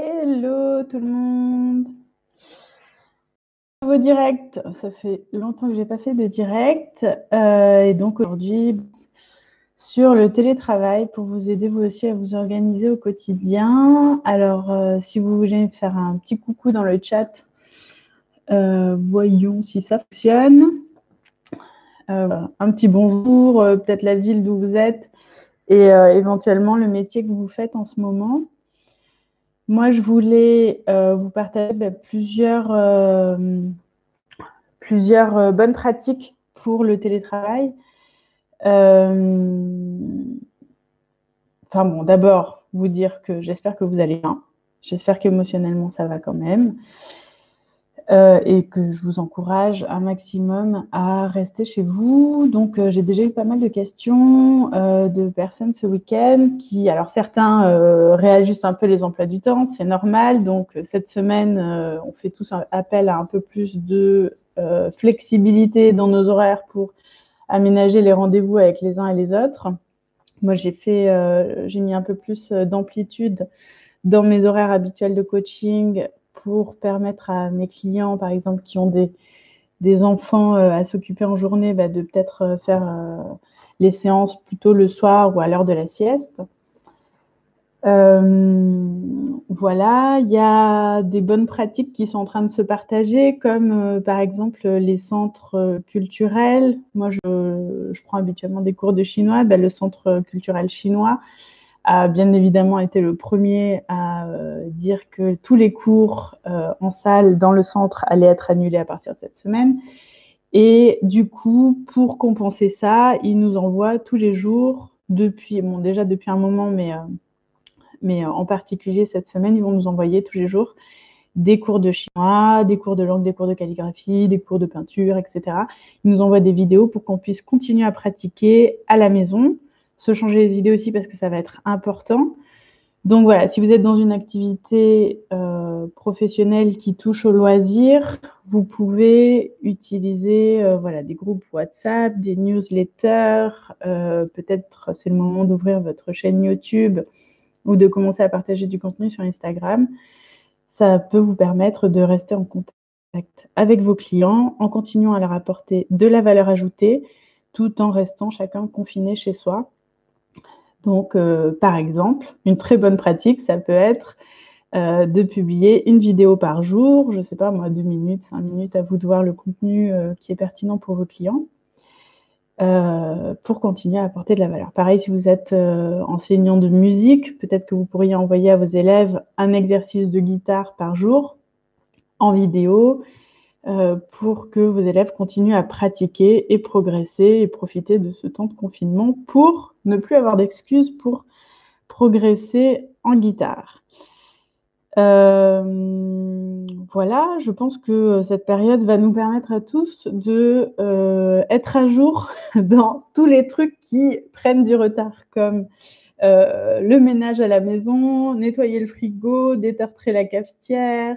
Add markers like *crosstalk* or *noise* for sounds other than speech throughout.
Hello tout le monde. Nouveau direct, ça fait longtemps que je n'ai pas fait de direct. Euh, et donc aujourd'hui, sur le télétravail pour vous aider vous aussi à vous organiser au quotidien. Alors, euh, si vous voulez faire un petit coucou dans le chat, euh, voyons si ça fonctionne. un petit bonjour, peut-être la ville d'où vous êtes et éventuellement le métier que vous faites en ce moment. Moi, je voulais euh, vous partager ben, plusieurs, euh, euh, bonnes pratiques pour le télétravail. Enfin bon, d'abord, vous dire que j'espère que vous allez bien. J'espère qu'émotionnellement, ça va quand même. Euh, et que je vous encourage un maximum à rester chez vous. Donc, euh, j'ai déjà eu pas mal de questions euh, de personnes ce week-end qui, alors certains réagissent un peu les emplois du temps, c'est normal. Donc, cette semaine, on fait tous appel à un peu plus de flexibilité dans nos horaires pour aménager les rendez-vous avec les uns et les autres. Moi, j'ai fait, j'ai mis un peu plus d'amplitude dans mes horaires habituels de coaching pour permettre à mes clients, par exemple, qui ont des, enfants euh, à s'occuper en journée, bah, de peut-être euh, faire euh, les séances plutôt le soir ou à l'heure de la sieste. voilà, il y a des bonnes pratiques qui sont en train de se partager, comme par exemple les centres culturels. Moi, je, je, prends habituellement des cours de chinois. Bah, le centre culturel chinois a bien évidemment été le premier à euh, dire que tous les cours euh, en salle dans le centre allaient être annulés à partir de cette semaine. Et du coup, pour compenser ça, il nous envoie tous les jours, depuis, bon, déjà depuis un moment, mais, euh, mais en particulier cette semaine, ils vont nous envoyer tous les jours des cours de chinois, des cours de langue, des cours de calligraphie, des cours de peinture, etc. Ils nous envoient des vidéos pour qu'on puisse continuer à pratiquer à la maison se changer les idées aussi parce que ça va être important. Donc voilà, si vous êtes dans une activité euh, professionnelle qui touche au loisir, vous pouvez utiliser euh, voilà, des groupes WhatsApp, des newsletters, euh, peut-être c'est le moment d'ouvrir votre chaîne YouTube ou de commencer à partager du contenu sur Instagram. Ça peut vous permettre de rester en contact avec vos clients en continuant à leur apporter de la valeur ajoutée tout en restant chacun confiné chez soi. Donc, euh, par exemple, une très bonne pratique, ça peut être euh, de publier une vidéo par jour, je ne sais pas moi, deux minutes, cinq minutes, à vous de voir le contenu euh, qui est pertinent pour vos clients, pour continuer à apporter de la valeur. Pareil, si vous êtes enseignant de musique, peut-être que vous pourriez envoyer à vos élèves un exercice de guitare par jour en vidéo euh, pour que vos élèves continuent à pratiquer et progresser et profiter de ce temps de confinement pour ne plus avoir d'excuses pour progresser en guitare. Euh, voilà, je pense que cette période va nous permettre à tous de euh, être à jour *laughs* dans tous les trucs qui prennent du retard, comme le ménage à la maison, nettoyer le frigo, détartrer la cafetière,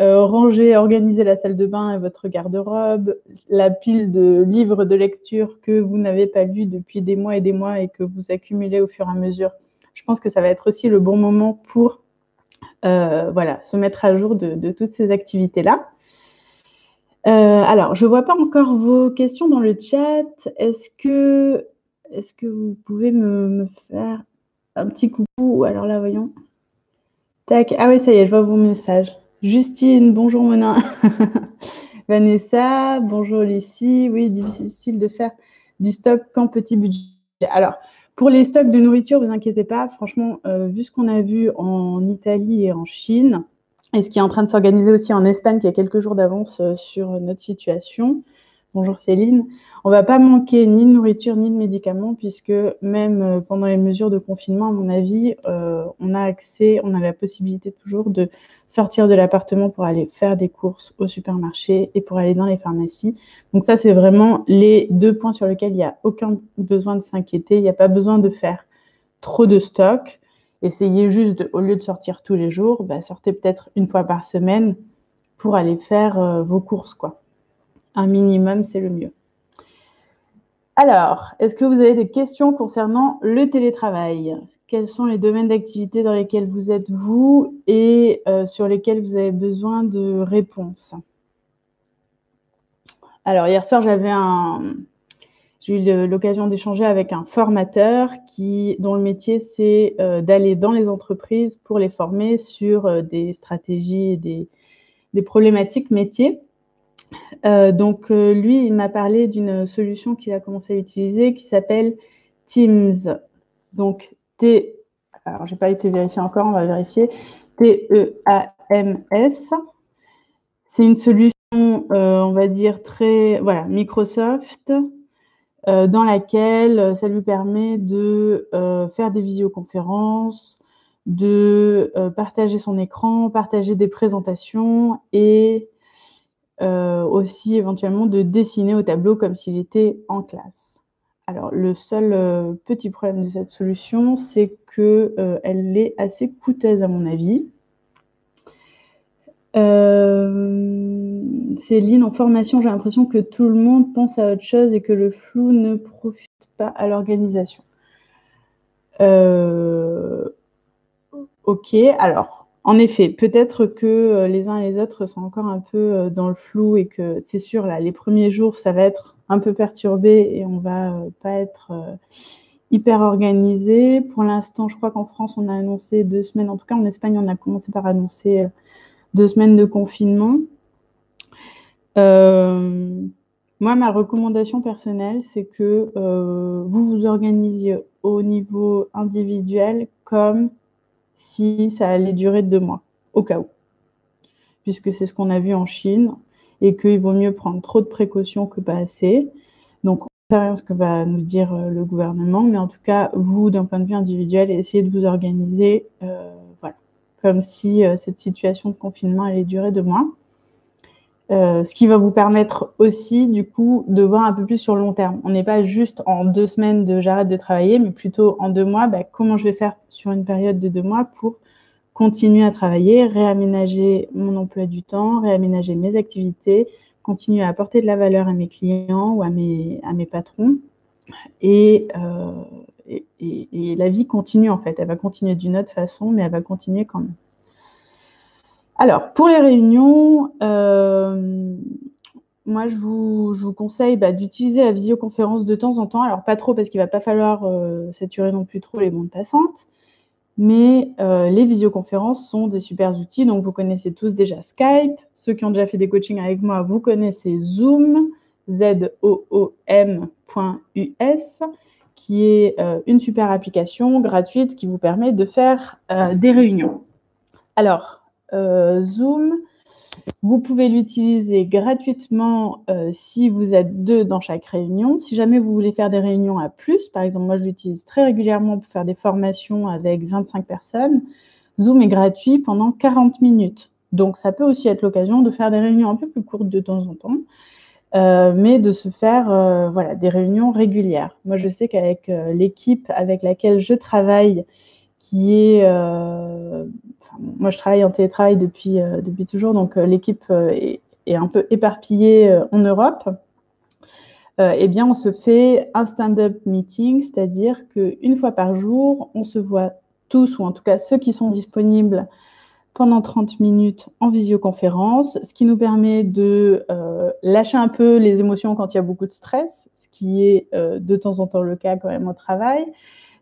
euh, ranger, organiser la salle de bain et votre garde-robe, la pile de livres de lecture que vous n'avez pas lus depuis des mois et des mois et que vous accumulez au fur et à mesure. Je pense que ça va être aussi le bon moment pour euh, voilà, se mettre à jour de, toutes ces activités-là. Euh, alors, je ne vois pas encore vos questions dans le chat. Est-ce que, est que vous pouvez me, me, faire un petit coucou? Alors là, voyons. Tac. Ah oui, ça y est, je vois vos messages. Justine, bonjour Mona. *laughs* Vanessa, bonjour Lucie. Oui, difficile de faire du stock quand petit budget. Alors, pour les stocks de nourriture, vous inquiétez pas. Franchement, euh, vu ce qu'on a vu en Italie et en Chine, et ce qui est en train de s'organiser aussi en Espagne, qui a quelques jours d'avance euh, sur notre situation, Bonjour Céline. On va pas manquer ni de nourriture ni de médicaments puisque même euh, pendant les mesures de confinement, à mon avis, on a accès, on a la possibilité toujours de sortir de l'appartement pour aller faire des courses au supermarché et pour aller dans les pharmacies. Donc ça, c'est vraiment les deux points sur lesquels il n'y a aucun besoin de s'inquiéter. Il n'y a pas besoin de faire trop de stock. Essayez juste, au lieu de sortir tous les jours, bah, sortez peut-être une fois par semaine pour aller faire euh, vos courses, quoi un minimum, c'est le mieux. Alors, est-ce que vous avez des questions concernant le télétravail? Quels sont les domaines d'activité dans lesquels vous êtes vous et sur lesquels vous avez besoin de réponses. Alors, hier soir, j'avais un, j'ai eu l'occasion d'échanger avec un formateur qui, dont le métier, c'est euh, d'aller dans les entreprises pour les former sur euh, des stratégies et des, des problématiques métiers. Euh, donc, lui, il m'a parlé d'une solution qu'il a commencé à utiliser qui s'appelle Teams. Donc, T, alors, j'ai pas été vérifié encore, on va vérifier. T-E-A-M-S. C'est une solution, on va dire, très, voilà, Microsoft euh, dans laquelle euh, ça lui permet de euh, faire des visioconférences, de partager son écran, partager des présentations et aussi éventuellement de dessiner au tableau comme s'il était en classe. Alors le seul petit problème de cette solution, c'est qu'elle est assez coûteuse à mon avis. Euh, Céline, en formation, j'ai l'impression que tout le monde pense à autre chose et que le flou ne profite pas à l'organisation. Euh, ok, alors, en effet, peut-être que euh, les uns et les autres sont encore un peu dans le flou et que c'est sûr, là, les premiers jours, ça va être un peu perturbé et on va pas être hyper organisé. Pour l'instant, je crois qu'en France, on a annoncé deux semaines, en tout cas en Espagne, on a commencé par annoncer deux semaines de confinement. Euh, moi, ma recommandation personnelle, c'est que euh, vous vous organisiez au niveau individuel comme si ça allait durer deux mois, au cas où. Puisque c'est ce qu'on a vu en Chine et qu'il vaut mieux prendre trop de précautions que pas assez. Donc, on ne sait rien ce que va nous dire euh, le gouvernement, mais en tout cas, vous, d'un point de vue individuel, essayez de vous organiser comme si euh, cette situation de confinement allait durer deux mois. Euh, ce qui va vous permettre aussi, du coup, de voir un peu plus sur le long terme. On n'est pas juste en deux semaines de j'arrête de travailler, mais plutôt en deux mois, bah, comment je vais faire sur une période de deux mois pour continuer à travailler, réaménager mon emploi du temps, réaménager mes activités, continuer à apporter de la valeur à mes clients ou à mes, patrons. Euh, et, la vie continue en fait. Elle va continuer d'une autre façon, mais elle va continuer quand même. Alors, pour les réunions, euh, moi, je vous, conseille bah, d'utiliser la visioconférence de temps en temps. Alors, pas trop parce qu'il ne va pas falloir euh, saturer non plus trop les mondes passantes. Mais euh, les visioconférences sont des super outils. Donc, vous connaissez tous déjà Skype. Ceux qui ont déjà fait des coachings avec moi, vous connaissez Zoom, Z-O-O-M.us qui est une super application gratuite qui vous permet de faire des réunions. Alors, euh, Zoom, vous pouvez l'utiliser gratuitement si vous êtes deux dans chaque réunion. Si jamais vous voulez faire des réunions à plus, par exemple, moi je l'utilise très régulièrement pour faire des formations avec 25 personnes, Zoom est gratuit pendant 40 minutes. Donc ça peut aussi être l'occasion de faire des réunions un peu plus courtes de temps en temps. Euh, mais de se faire euh, voilà, des réunions régulières. Moi, je sais qu'avec euh, l'équipe avec laquelle je travaille, qui est... moi, je travaille en télétravail depuis, depuis toujours, donc l'équipe est, est, un peu éparpillée en Europe. eh bien, on se fait un stand-up meeting, c'est-à-dire qu'une fois par jour, on se voit tous, ou en tout cas ceux qui sont disponibles pendant 30 minutes en visioconférence, ce qui nous permet de euh, lâcher un peu les émotions quand il y a beaucoup de stress, ce qui est euh, de temps en temps le cas quand même au travail,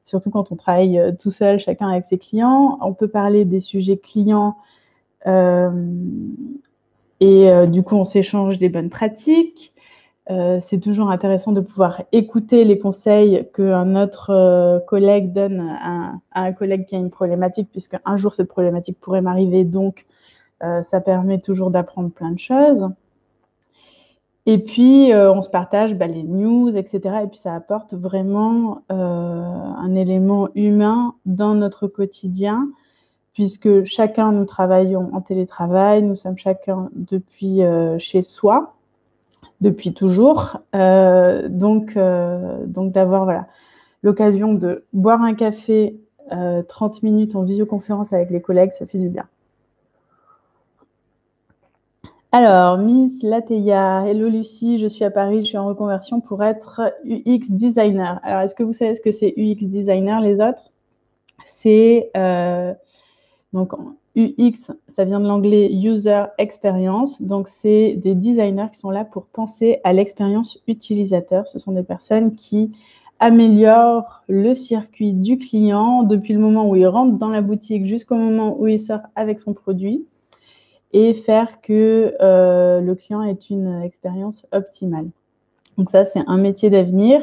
surtout quand on travaille euh, tout seul, chacun avec ses clients. On peut parler des sujets clients et du coup on s'échange des bonnes pratiques. Euh, c'est toujours intéressant de pouvoir écouter les conseils qu'un autre euh, collègue donne à, un collègue qui a une problématique, puisque un jour cette problématique pourrait m'arriver, donc euh, ça permet toujours d'apprendre plein de choses. Et puis, on se partage bah, les news, etc. Et puis, ça apporte vraiment un élément humain dans notre quotidien, puisque chacun, nous travaillons en télétravail, nous sommes chacun depuis chez soi depuis toujours. Euh, donc, euh, d'avoir l'occasion de boire un café 30 euh, minutes en visioconférence avec les collègues, ça fait du bien. Alors, Miss Lateya, hello Lucie, je suis à Paris, je suis en reconversion pour être UX designer. Alors, est-ce que vous savez ce que c'est UX designer, les autres? C'est donc UX, ça vient de l'anglais User Experience. Donc, c'est des designers qui sont là pour penser à l'expérience utilisateur. Ce sont des personnes qui améliorent le circuit du client depuis le moment où il rentre dans la boutique jusqu'au moment où il sort avec son produit et faire que euh, le client ait une expérience optimale. Donc ça, c'est un métier d'avenir.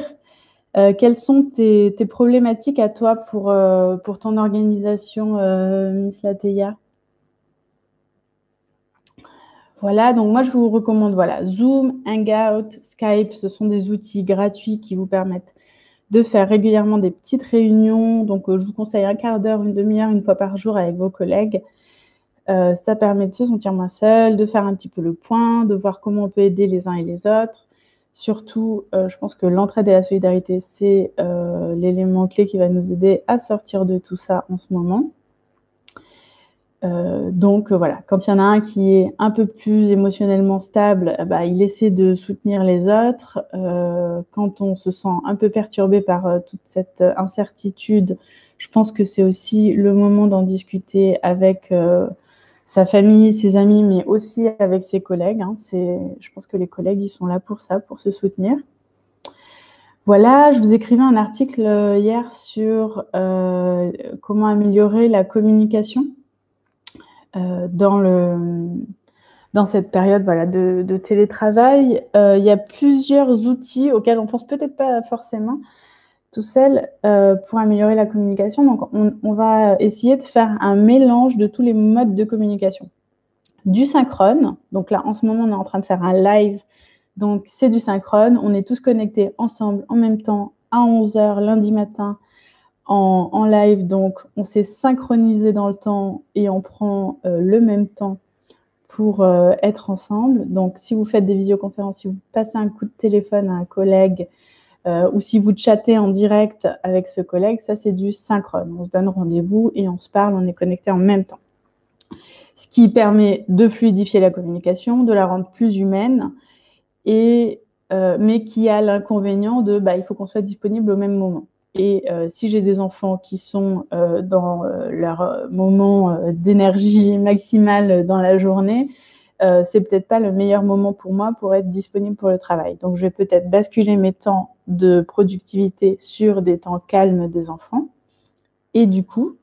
Euh, quelles sont tes, problématiques à toi pour, euh, pour ton organisation, Miss Lateya Voilà, donc moi je vous recommande voilà, Zoom, Hangout, Skype, ce sont des outils gratuits qui vous permettent de faire régulièrement des petites réunions. Donc je vous conseille un quart d'heure, une demi-heure, une fois par jour avec vos collègues euh, ça permet de se sentir moins seul, de faire un petit peu le point, de voir comment on peut aider les uns et les autres. Surtout, euh, je pense que l'entraide et la solidarité, c'est euh, l'élément clé qui va nous aider à sortir de tout ça en ce moment. donc voilà, quand il y en a un qui est un peu plus émotionnellement stable, bah, il essaie de soutenir les autres. quand on se sent un peu perturbé par toute cette incertitude, je pense que c'est aussi le moment d'en discuter avec sa famille, ses amis, mais aussi avec ses collègues. Hein. je pense que les collègues, ils sont là pour ça, pour se soutenir. Voilà, je vous écrivais un article euh, hier sur euh, comment améliorer la communication euh, dans, le, dans cette période voilà, de, télétravail. il y a plusieurs outils auxquels on pense peut-être pas forcément, tout seul euh, pour améliorer la communication. Donc, on, va essayer de faire un mélange de tous les modes de communication. Du synchrone, donc là, en ce moment, on est en train de faire un live, donc c'est du synchrone. On est tous connectés ensemble en même temps à 11h lundi matin en, live. Donc, on s'est synchronisé dans le temps et on prend euh, le même temps pour euh, être ensemble. Donc, si vous faites des visioconférences, si vous passez un coup de téléphone à un collègue, euh, ou si vous chattez en direct avec ce collègue, ça c'est du synchrone. On se donne rendez-vous et on se parle, on est connecté en même temps. Ce qui permet de fluidifier la communication, de la rendre plus humaine, et, euh, mais qui a l'inconvénient de bah, il faut qu'on soit disponible au même moment. Et euh, si j'ai des enfants qui sont dans leur moment d'énergie maximale dans la journée, euh, c'est peut-être pas le meilleur moment pour moi pour être disponible pour le travail. Donc, je vais peut-être basculer mes temps de productivité sur des temps calmes des enfants. Et du coup,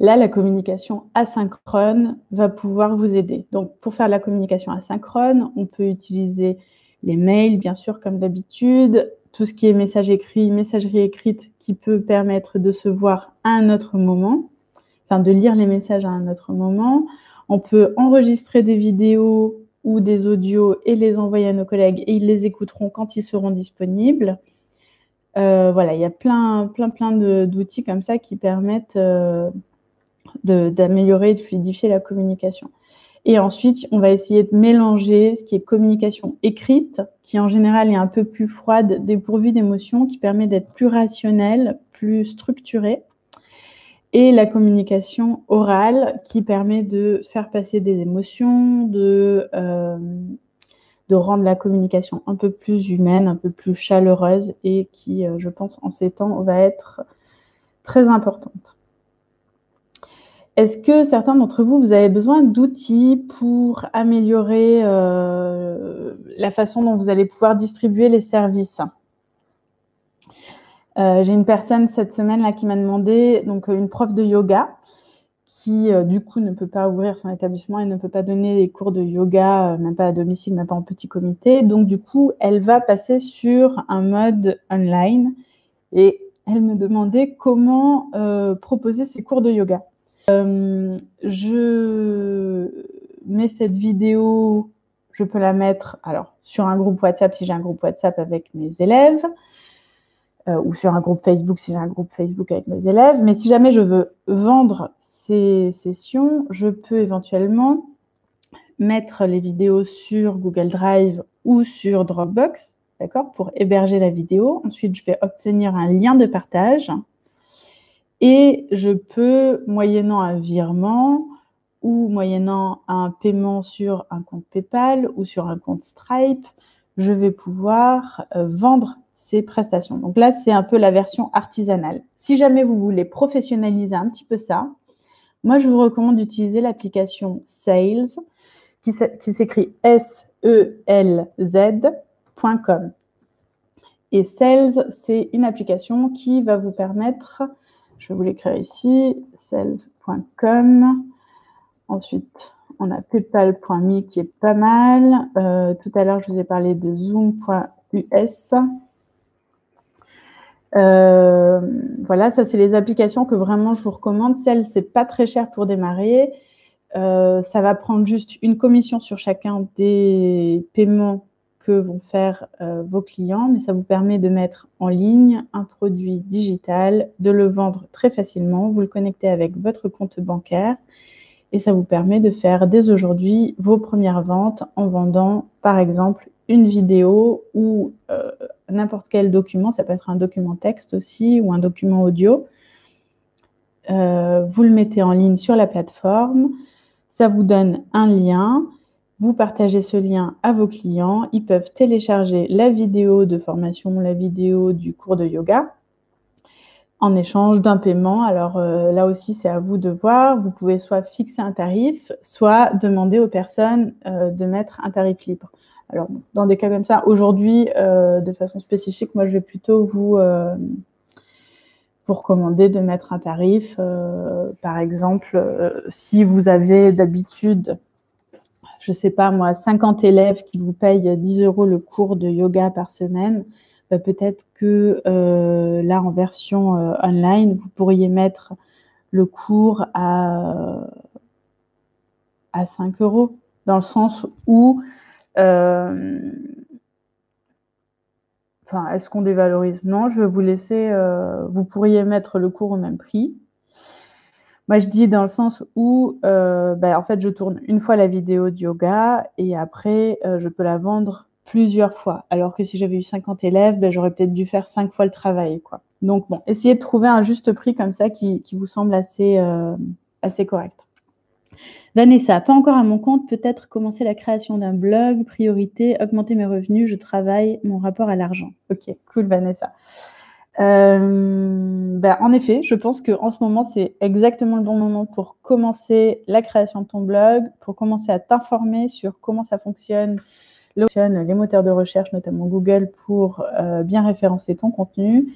là, la communication asynchrone va pouvoir vous aider. Donc, pour faire la communication asynchrone, on peut utiliser les mails, bien sûr, comme d'habitude, tout ce qui est message écrit, messagerie écrite qui peut permettre de se voir à un autre moment, enfin de lire les messages à un autre moment. On peut enregistrer des vidéos ou des audios et les envoyer à nos collègues et ils les écouteront quand ils seront disponibles. Euh, voilà, il y a plein, plein, plein d'outils comme ça qui permettent euh, d'améliorer et de fluidifier la communication. Et ensuite, on va essayer de mélanger ce qui est communication écrite, qui en général est un peu plus froide, dépourvue d'émotions, qui permet d'être plus rationnel, plus structuré, et la communication orale qui permet de faire passer des émotions, de, euh, de rendre la communication un peu plus humaine, un peu plus chaleureuse et qui, euh, je pense, en ces temps, va être très importante. Est-ce que certains d'entre vous, vous avez besoin d'outils pour améliorer euh, la façon dont vous allez pouvoir distribuer les services? Euh, j'ai une personne cette semaine là qui m'a demandé, donc une prof de yoga, qui euh, du coup ne peut pas ouvrir son établissement et ne peut pas donner des cours de yoga, euh, même pas à domicile, même pas en petit comité. Donc du coup, elle va passer sur un mode online et elle me demandait comment proposer ses cours de yoga. je mets cette vidéo, je peux la mettre alors sur un groupe WhatsApp si j'ai un groupe WhatsApp avec mes élèves. Euh, ou sur un groupe Facebook si j'ai un groupe Facebook avec mes élèves. Mais si jamais je veux vendre ces sessions, je peux éventuellement mettre les vidéos sur Google Drive ou sur Dropbox, d'accord, pour héberger la vidéo. Ensuite, je vais obtenir un lien de partage et je peux, moyennant un virement ou moyennant un paiement sur un compte PayPal ou sur un compte Stripe, je vais pouvoir euh, vendre prestations. Donc là, c'est un peu la version artisanale. Si jamais vous voulez professionnaliser un petit peu ça, moi, je vous recommande d'utiliser l'application Sales qui s'écrit S-E-L-Z.com. Et Sales, c'est une application qui va vous permettre, je vais vous l'écrire ici, sales.com. Ensuite, on a paypal.me qui est pas mal. Euh, tout à l'heure, je vous ai parlé de zoom.us. Euh, voilà, ça c'est les applications que vraiment je vous recommande. Celle, c'est pas très cher pour démarrer. Euh, ça va prendre juste une commission sur chacun des paiements que vont faire vos clients, mais ça vous permet de mettre en ligne un produit digital, de le vendre très facilement. Vous le connectez avec votre compte bancaire et ça vous permet de faire dès aujourd'hui vos premières ventes en vendant par exemple une vidéo ou euh, n'importe quel document, ça peut être un document texte aussi ou un document audio. Euh, vous le mettez en ligne sur la plateforme, ça vous donne un lien, vous partagez ce lien à vos clients, ils peuvent télécharger la vidéo de formation, la vidéo du cours de yoga en échange d'un paiement. Alors euh, là aussi, c'est à vous de voir. Vous pouvez soit fixer un tarif, soit demander aux personnes de mettre un tarif libre. Alors dans des cas comme ça, aujourd'hui, euh, de façon spécifique, moi je vais plutôt vous, vous recommander de mettre un tarif. par exemple, si vous avez d'habitude je sais pas moi, 50 élèves qui vous payent 10 euros le cours de yoga par semaine, bah, peut-être que euh, là, en version euh, online, vous pourriez mettre le cours à, à 5 euros, dans le sens où, euh, enfin, est-ce qu'on dévalorise? Non, je vais vous laisser, vous pourriez mettre le cours au même prix. Moi, je dis dans le sens où, bah, en fait, je tourne une fois la vidéo de yoga et après, je peux la vendre plusieurs fois. Alors que si j'avais eu 50 élèves, ben, j'aurais peut-être dû faire cinq fois le travail. Quoi. Donc bon, essayez de trouver un juste prix comme ça qui, vous semble euh, assez correct. Vanessa, pas encore à mon compte, peut-être commencer la création d'un blog, priorité, augmenter mes revenus, je travaille mon rapport à l'argent. Ok, cool Vanessa. Euh, ben, en effet, je pense qu'en ce moment, c'est exactement le bon moment pour commencer la création de ton blog, pour commencer à t'informer sur comment ça fonctionne, les moteurs de recherche, notamment Google, pour euh, bien référencer ton contenu.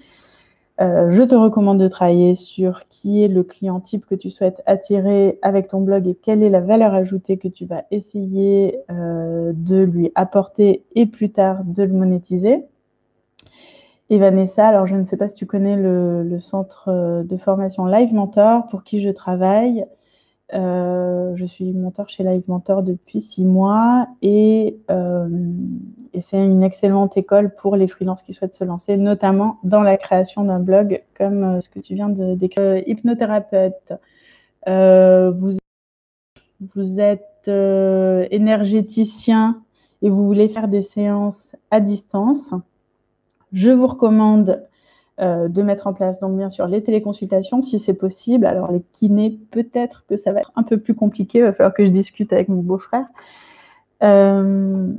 Euh, je te recommande de travailler sur qui est le client type que tu souhaites attirer avec ton blog et quelle est la valeur ajoutée que tu vas essayer euh, de lui apporter et plus tard de le monétiser. Et Vanessa, alors je ne sais pas si tu connais le, le centre de formation Live Mentor pour qui je travaille. Euh, je suis mentor chez Live Mentor depuis six mois et, euh, et c'est une excellente école pour les freelances qui souhaitent se lancer, notamment dans la création d'un blog comme euh, ce que tu viens de décrire. hypnothérapeute, vous, vous êtes énergéticien et vous voulez faire des séances à distance. Je vous recommande euh, de mettre en place donc bien sûr les téléconsultations si c'est possible. Alors les kinés, peut-être que ça va être un peu plus compliqué, il va falloir que je discute avec mon beau-frère. Euh,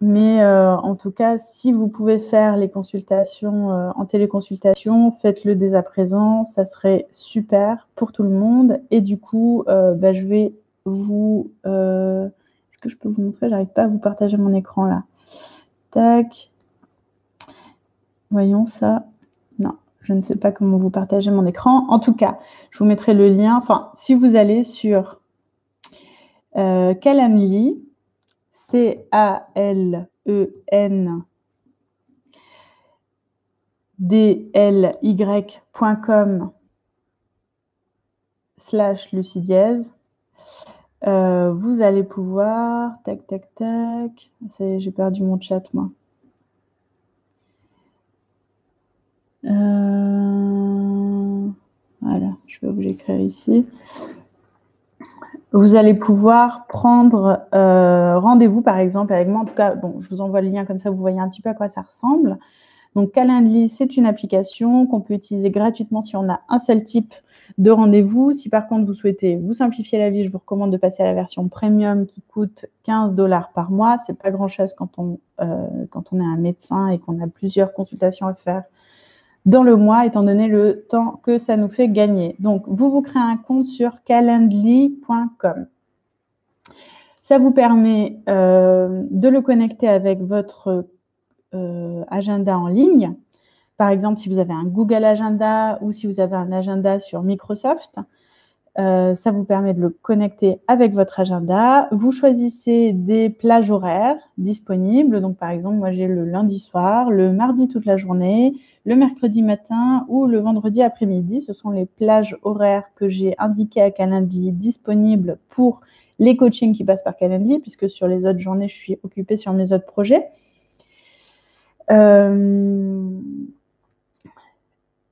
mais euh, en tout cas, si vous pouvez faire les consultations en téléconsultation, faites-le dès à présent, ça serait super pour tout le monde. Et du coup, bah, je vais vous... Est-ce que je peux vous montrer? J'arrive pas à vous partager mon écran là. Tac. Voyons ça. Je ne sais pas comment vous partagez mon écran. En tout cas, je vous mettrai le lien. Enfin, si vous allez sur euh, C-A-L-E-N dly.com slash lucidièse, euh, vous allez pouvoir, tac, tac, tac, j'ai perdu mon chat, moi. Euh, voilà, je vais vous l'écrire ici. Vous allez pouvoir prendre euh, rendez-vous, par exemple, avec moi. En tout cas, bon, je vous envoie le lien comme ça, vous voyez un petit peu à quoi ça ressemble. Donc Calendly, c'est une application qu'on peut utiliser gratuitement si on a un seul type de rendez-vous. Si par contre vous souhaitez vous simplifier la vie, je vous recommande de passer à la version premium qui coûte 15 dollars par mois. C'est pas grand-chose quand euh, quand on est un médecin et qu'on a plusieurs consultations à faire dans le mois, étant donné le temps que ça nous fait gagner. Donc, vous vous créez un compte sur calendly.com. Ça vous permet euh, de le connecter avec votre euh, agenda en ligne. Par exemple, si vous avez un Google Agenda ou si vous avez un agenda sur Microsoft, euh, ça vous permet de le connecter avec votre agenda. Vous choisissez des plages horaires disponibles. Donc, par exemple, moi, j'ai le lundi soir, le mardi toute la journée, le mercredi matin ou le vendredi après-midi. Ce sont les plages horaires que j'ai indiquées à Calendly disponibles pour les coachings qui passent par Calendly, puisque sur les autres journées, je suis occupée sur mes autres projets. Euh,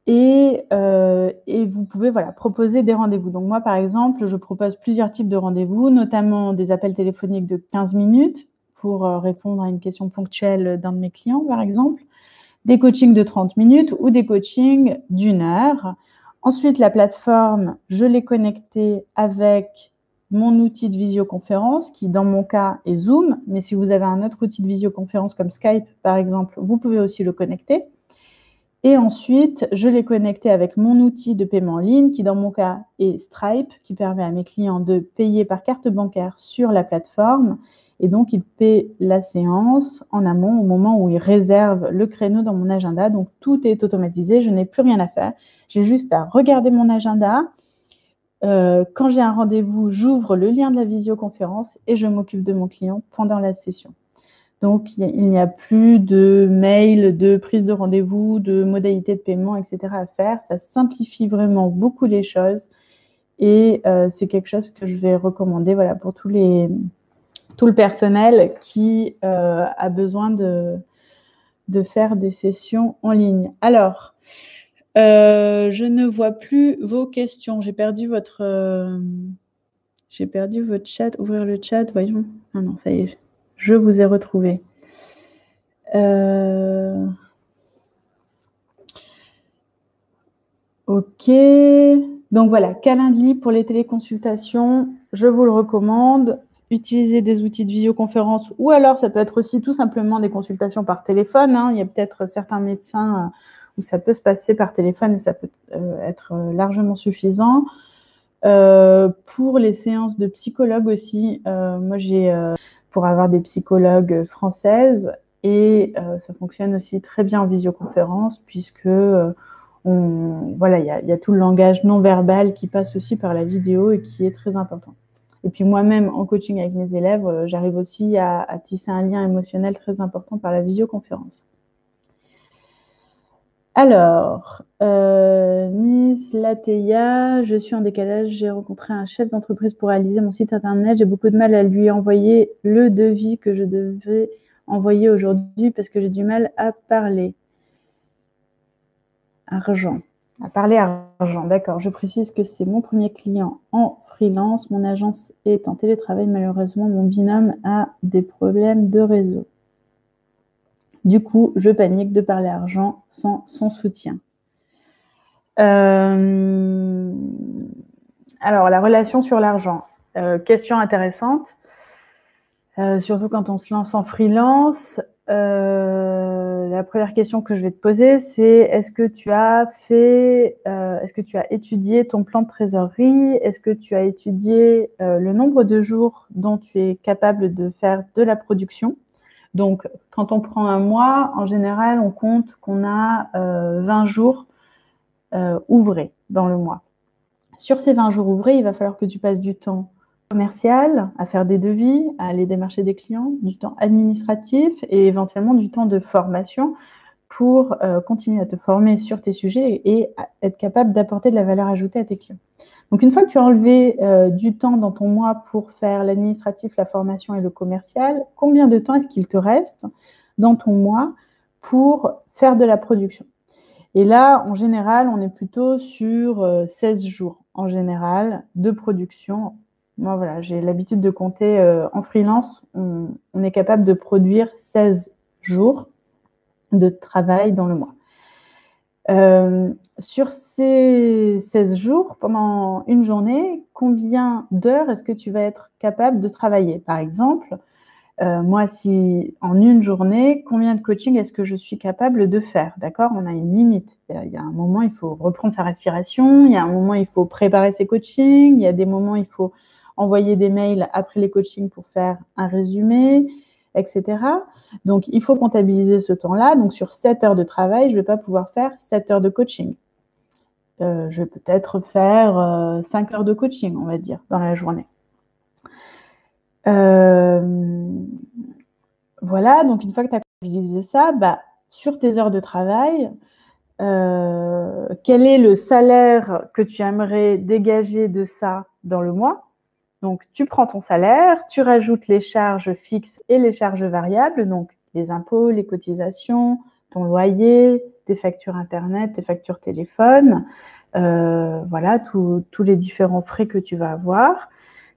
et, euh, et, vous pouvez voilà, proposer des rendez-vous. Donc moi, par exemple, je propose plusieurs types de rendez-vous, notamment des appels téléphoniques de 15 minutes pour euh, répondre à une question ponctuelle d'un de mes clients, par exemple, des coachings de 30 minutes ou des coachings d'une heure. Ensuite, la plateforme, je l'ai connectée avec mon outil de visioconférence, qui dans mon cas est Zoom, mais si vous avez un autre outil de visioconférence comme Skype, par exemple, vous pouvez aussi le connecter. Et ensuite, je l'ai connecté avec mon outil de paiement en ligne, qui dans mon cas est Stripe, qui permet à mes clients de payer par carte bancaire sur la plateforme. Et donc, ils paient la séance en amont au moment où ils réservent le créneau dans mon agenda. Donc, tout est automatisé, je n'ai plus rien à faire. J'ai juste à regarder mon agenda. Euh, quand j'ai un rendez-vous, j'ouvre le lien de la visioconférence et je m'occupe de mon client pendant la session. Donc, il n'y a plus de mail, de prise de rendez-vous, de modalités de paiement, etc. à faire. Ça simplifie vraiment beaucoup les choses et euh, c'est quelque chose que je vais recommander voilà, pour tous les, tout le personnel qui euh, a besoin de, faire des sessions en ligne. Alors, euh, je ne vois plus vos questions. J'ai perdu votre... J'ai perdu votre chat. Ouvrir le chat, voyons. Ah non, ça y est. Je vous ai retrouvé. Euh, ok. Donc voilà, Calendly pour les téléconsultations, je vous le recommande. Utilisez des outils de visioconférence ou alors ça peut être aussi tout simplement des consultations par téléphone. Hein. Il y a peut-être certains médecins euh, où ça peut se passer par téléphone et ça peut euh, être largement suffisant. pour les séances de psychologue aussi, moi j'ai pour avoir des psychologues françaises. Et euh, ça fonctionne aussi très bien en visioconférence puisque euh, voilà, il y, a, tout le langage non verbal qui passe aussi par la vidéo et qui est très important. Et puis moi-même, en coaching avec mes élèves, euh, j'arrive aussi à, tisser un lien émotionnel très important par la visioconférence. Alors, euh, Miss Lateya, je suis en décalage. J'ai rencontré un chef d'entreprise pour réaliser mon site internet. J'ai beaucoup de mal à lui envoyer le devis que je devais envoyer aujourd'hui parce que j'ai du mal à parler. Argent. À parler argent. D'accord. Je précise que c'est mon premier client en freelance. Mon agence est en télétravail. Malheureusement, mon binôme a des problèmes de réseau. Du coup, je panique de parler argent sans son soutien. Euh, alors, la relation sur l'argent. Euh, question intéressante. Euh, surtout quand on se lance en freelance. la première question que je vais te poser, c'est est-ce que tu as fait, est-ce que tu as étudié ton plan de trésorerie? Est-ce que tu as étudié le nombre de jours dont tu es capable de faire de la production? Donc, quand on prend un mois, en général, on compte qu'on a 20 euh, jours euh, ouvrés dans le mois. Sur ces 20 jours ouvrés, il va falloir que tu passes du temps commercial, à faire des devis, à aller démarcher des clients, du temps administratif et éventuellement du temps de formation pour euh, continuer à te former sur tes sujets et être capable d'apporter de la valeur ajoutée à tes clients. Donc, une fois que tu as enlevé euh, du temps dans ton mois pour faire l'administratif, la formation et le commercial, combien de temps est-ce qu'il te reste dans ton mois pour faire de la production? Et là, en général, on est plutôt sur 16 euh, jours en général de production. Moi, voilà, j'ai l'habitude de compter euh, en freelance. On, on, est capable de produire 16 jours de travail dans le mois. Euh, sur ces 16 jours, pendant une journée, combien d'heures est-ce que tu vas être capable de travailler? Par exemple, euh, moi, si en une journée, combien de coaching est-ce que je suis capable de faire? D'accord? On a une limite. Il y a un moment, il faut reprendre sa respiration. Il y a un moment, il faut préparer ses coachings. Il y a des moments, il faut envoyer des mails après les coachings pour faire un résumé etc. Donc, il faut comptabiliser ce temps-là. Donc, sur 7 heures de travail, je ne vais pas pouvoir faire 7 heures de coaching. Euh, je vais peut-être faire 5 euh, heures de coaching, on va dire, dans la journée. Euh, voilà, donc une fois que tu as comptabilisé ça, bah, sur tes heures de travail, quel est le salaire que tu aimerais dégager de ça dans le mois? Donc, tu prends ton salaire, tu rajoutes les charges fixes et les charges variables, donc les impôts, les cotisations, ton loyer, tes factures Internet, tes factures téléphone, euh, voilà, tous les différents frais que tu vas avoir.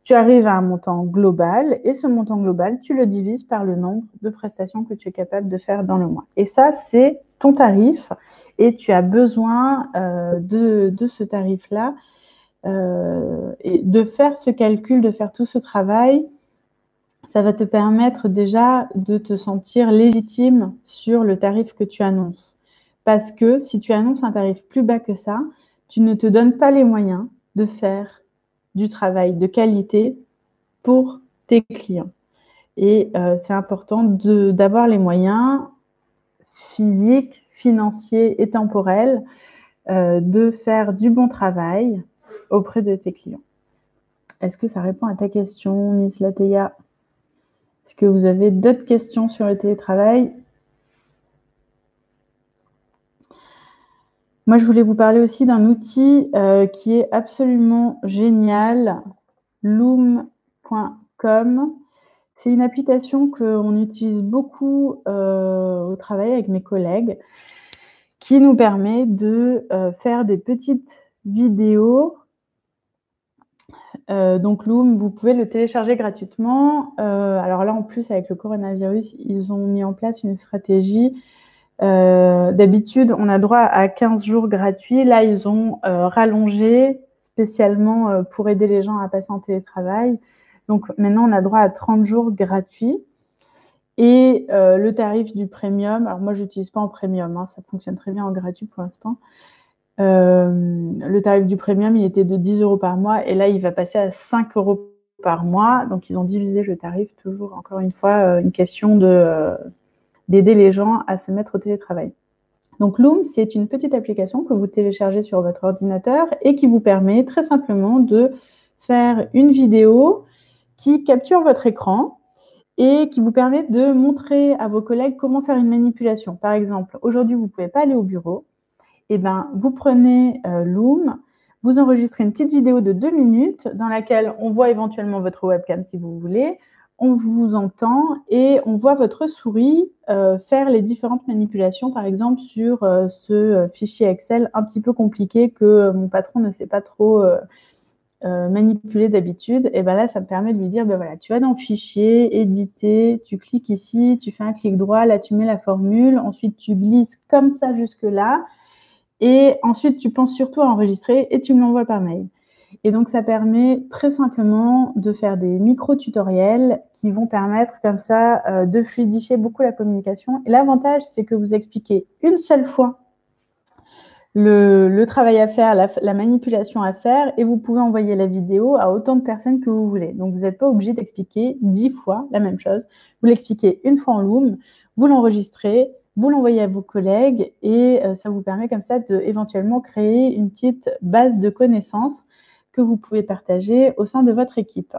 Tu arrives à un montant global et ce montant global, tu le divises par le nombre de prestations que tu es capable de faire dans le mois. Et ça, c'est ton tarif et tu as besoin euh, de, ce tarif-là et de faire ce calcul, de faire tout ce travail, ça va te permettre déjà de te sentir légitime sur le tarif que tu annonces. Parce que si tu annonces un tarif plus bas que ça, tu ne te donnes pas les moyens de faire du travail de qualité pour tes clients. Et euh, c'est important d'avoir les moyens physiques, financiers et temporels euh, de faire du bon travail auprès de tes clients. Est-ce que ça répond à ta question, Miss Lateya Est-ce que vous avez d'autres questions sur le télétravail? Moi, je voulais vous parler aussi d'un outil euh, qui est absolument génial, loom.com. C'est une application qu'on utilise beaucoup euh, au travail avec mes collègues qui nous permet de euh, faire des petites vidéos euh, donc Loom, vous pouvez le télécharger gratuitement. Euh, alors là, en plus, avec le coronavirus, ils ont mis en place une stratégie. Euh, d'habitude, on a droit à 15 jours gratuits. Là, ils ont rallongé spécialement pour aider les gens à passer en télétravail. Donc maintenant, on a droit à 30 jours gratuits. Et le tarif du premium, alors moi, je n'utilise pas en premium, hein, ça fonctionne très bien en gratuit pour l'instant. Euh, le tarif du premium, était de 10 euros par mois et là, il va passer à 5 euros par mois. Donc, ils ont divisé le tarif, toujours encore une fois, euh, une question de, euh, d'aider les gens à se mettre au télétravail. Donc, Loom, c'est une petite application que vous téléchargez sur votre ordinateur et qui vous permet très simplement de faire une vidéo qui capture votre écran et qui vous permet de montrer à vos collègues comment faire une manipulation. Par exemple, aujourd'hui, vous ne pouvez pas aller au bureau eh ben, vous prenez euh, Loom, vous enregistrez une petite vidéo de deux minutes dans laquelle on voit éventuellement votre webcam si vous voulez, on vous entend et on voit votre souris euh, faire les différentes manipulations, par exemple sur euh, ce fichier Excel un petit peu compliqué que mon patron ne sait pas trop manipuler d'habitude. Et ben là, ça me permet de lui dire, ben voilà, tu vas dans Fichier, Éditer, tu cliques ici, tu fais un clic droit, là tu mets la formule, ensuite tu glisses comme ça jusque là. Et ensuite, tu penses surtout à enregistrer et tu me l'envoies par mail. Et donc, ça permet très simplement de faire des micro-tutoriels qui vont permettre comme ça euh, de fluidifier beaucoup la communication. Et l'avantage, c'est que vous expliquez une seule fois le, travail à faire, la, manipulation à faire, et vous pouvez envoyer la vidéo à autant de personnes que vous voulez. Donc, vous n'êtes pas obligé d'expliquer dix fois la même chose. Vous l'expliquez une fois en Loom, vous l'enregistrez, vous l'envoyez à vos collègues et euh, ça vous permet comme ça de éventuellement créer une petite base de connaissances que vous pouvez partager au sein de votre équipe.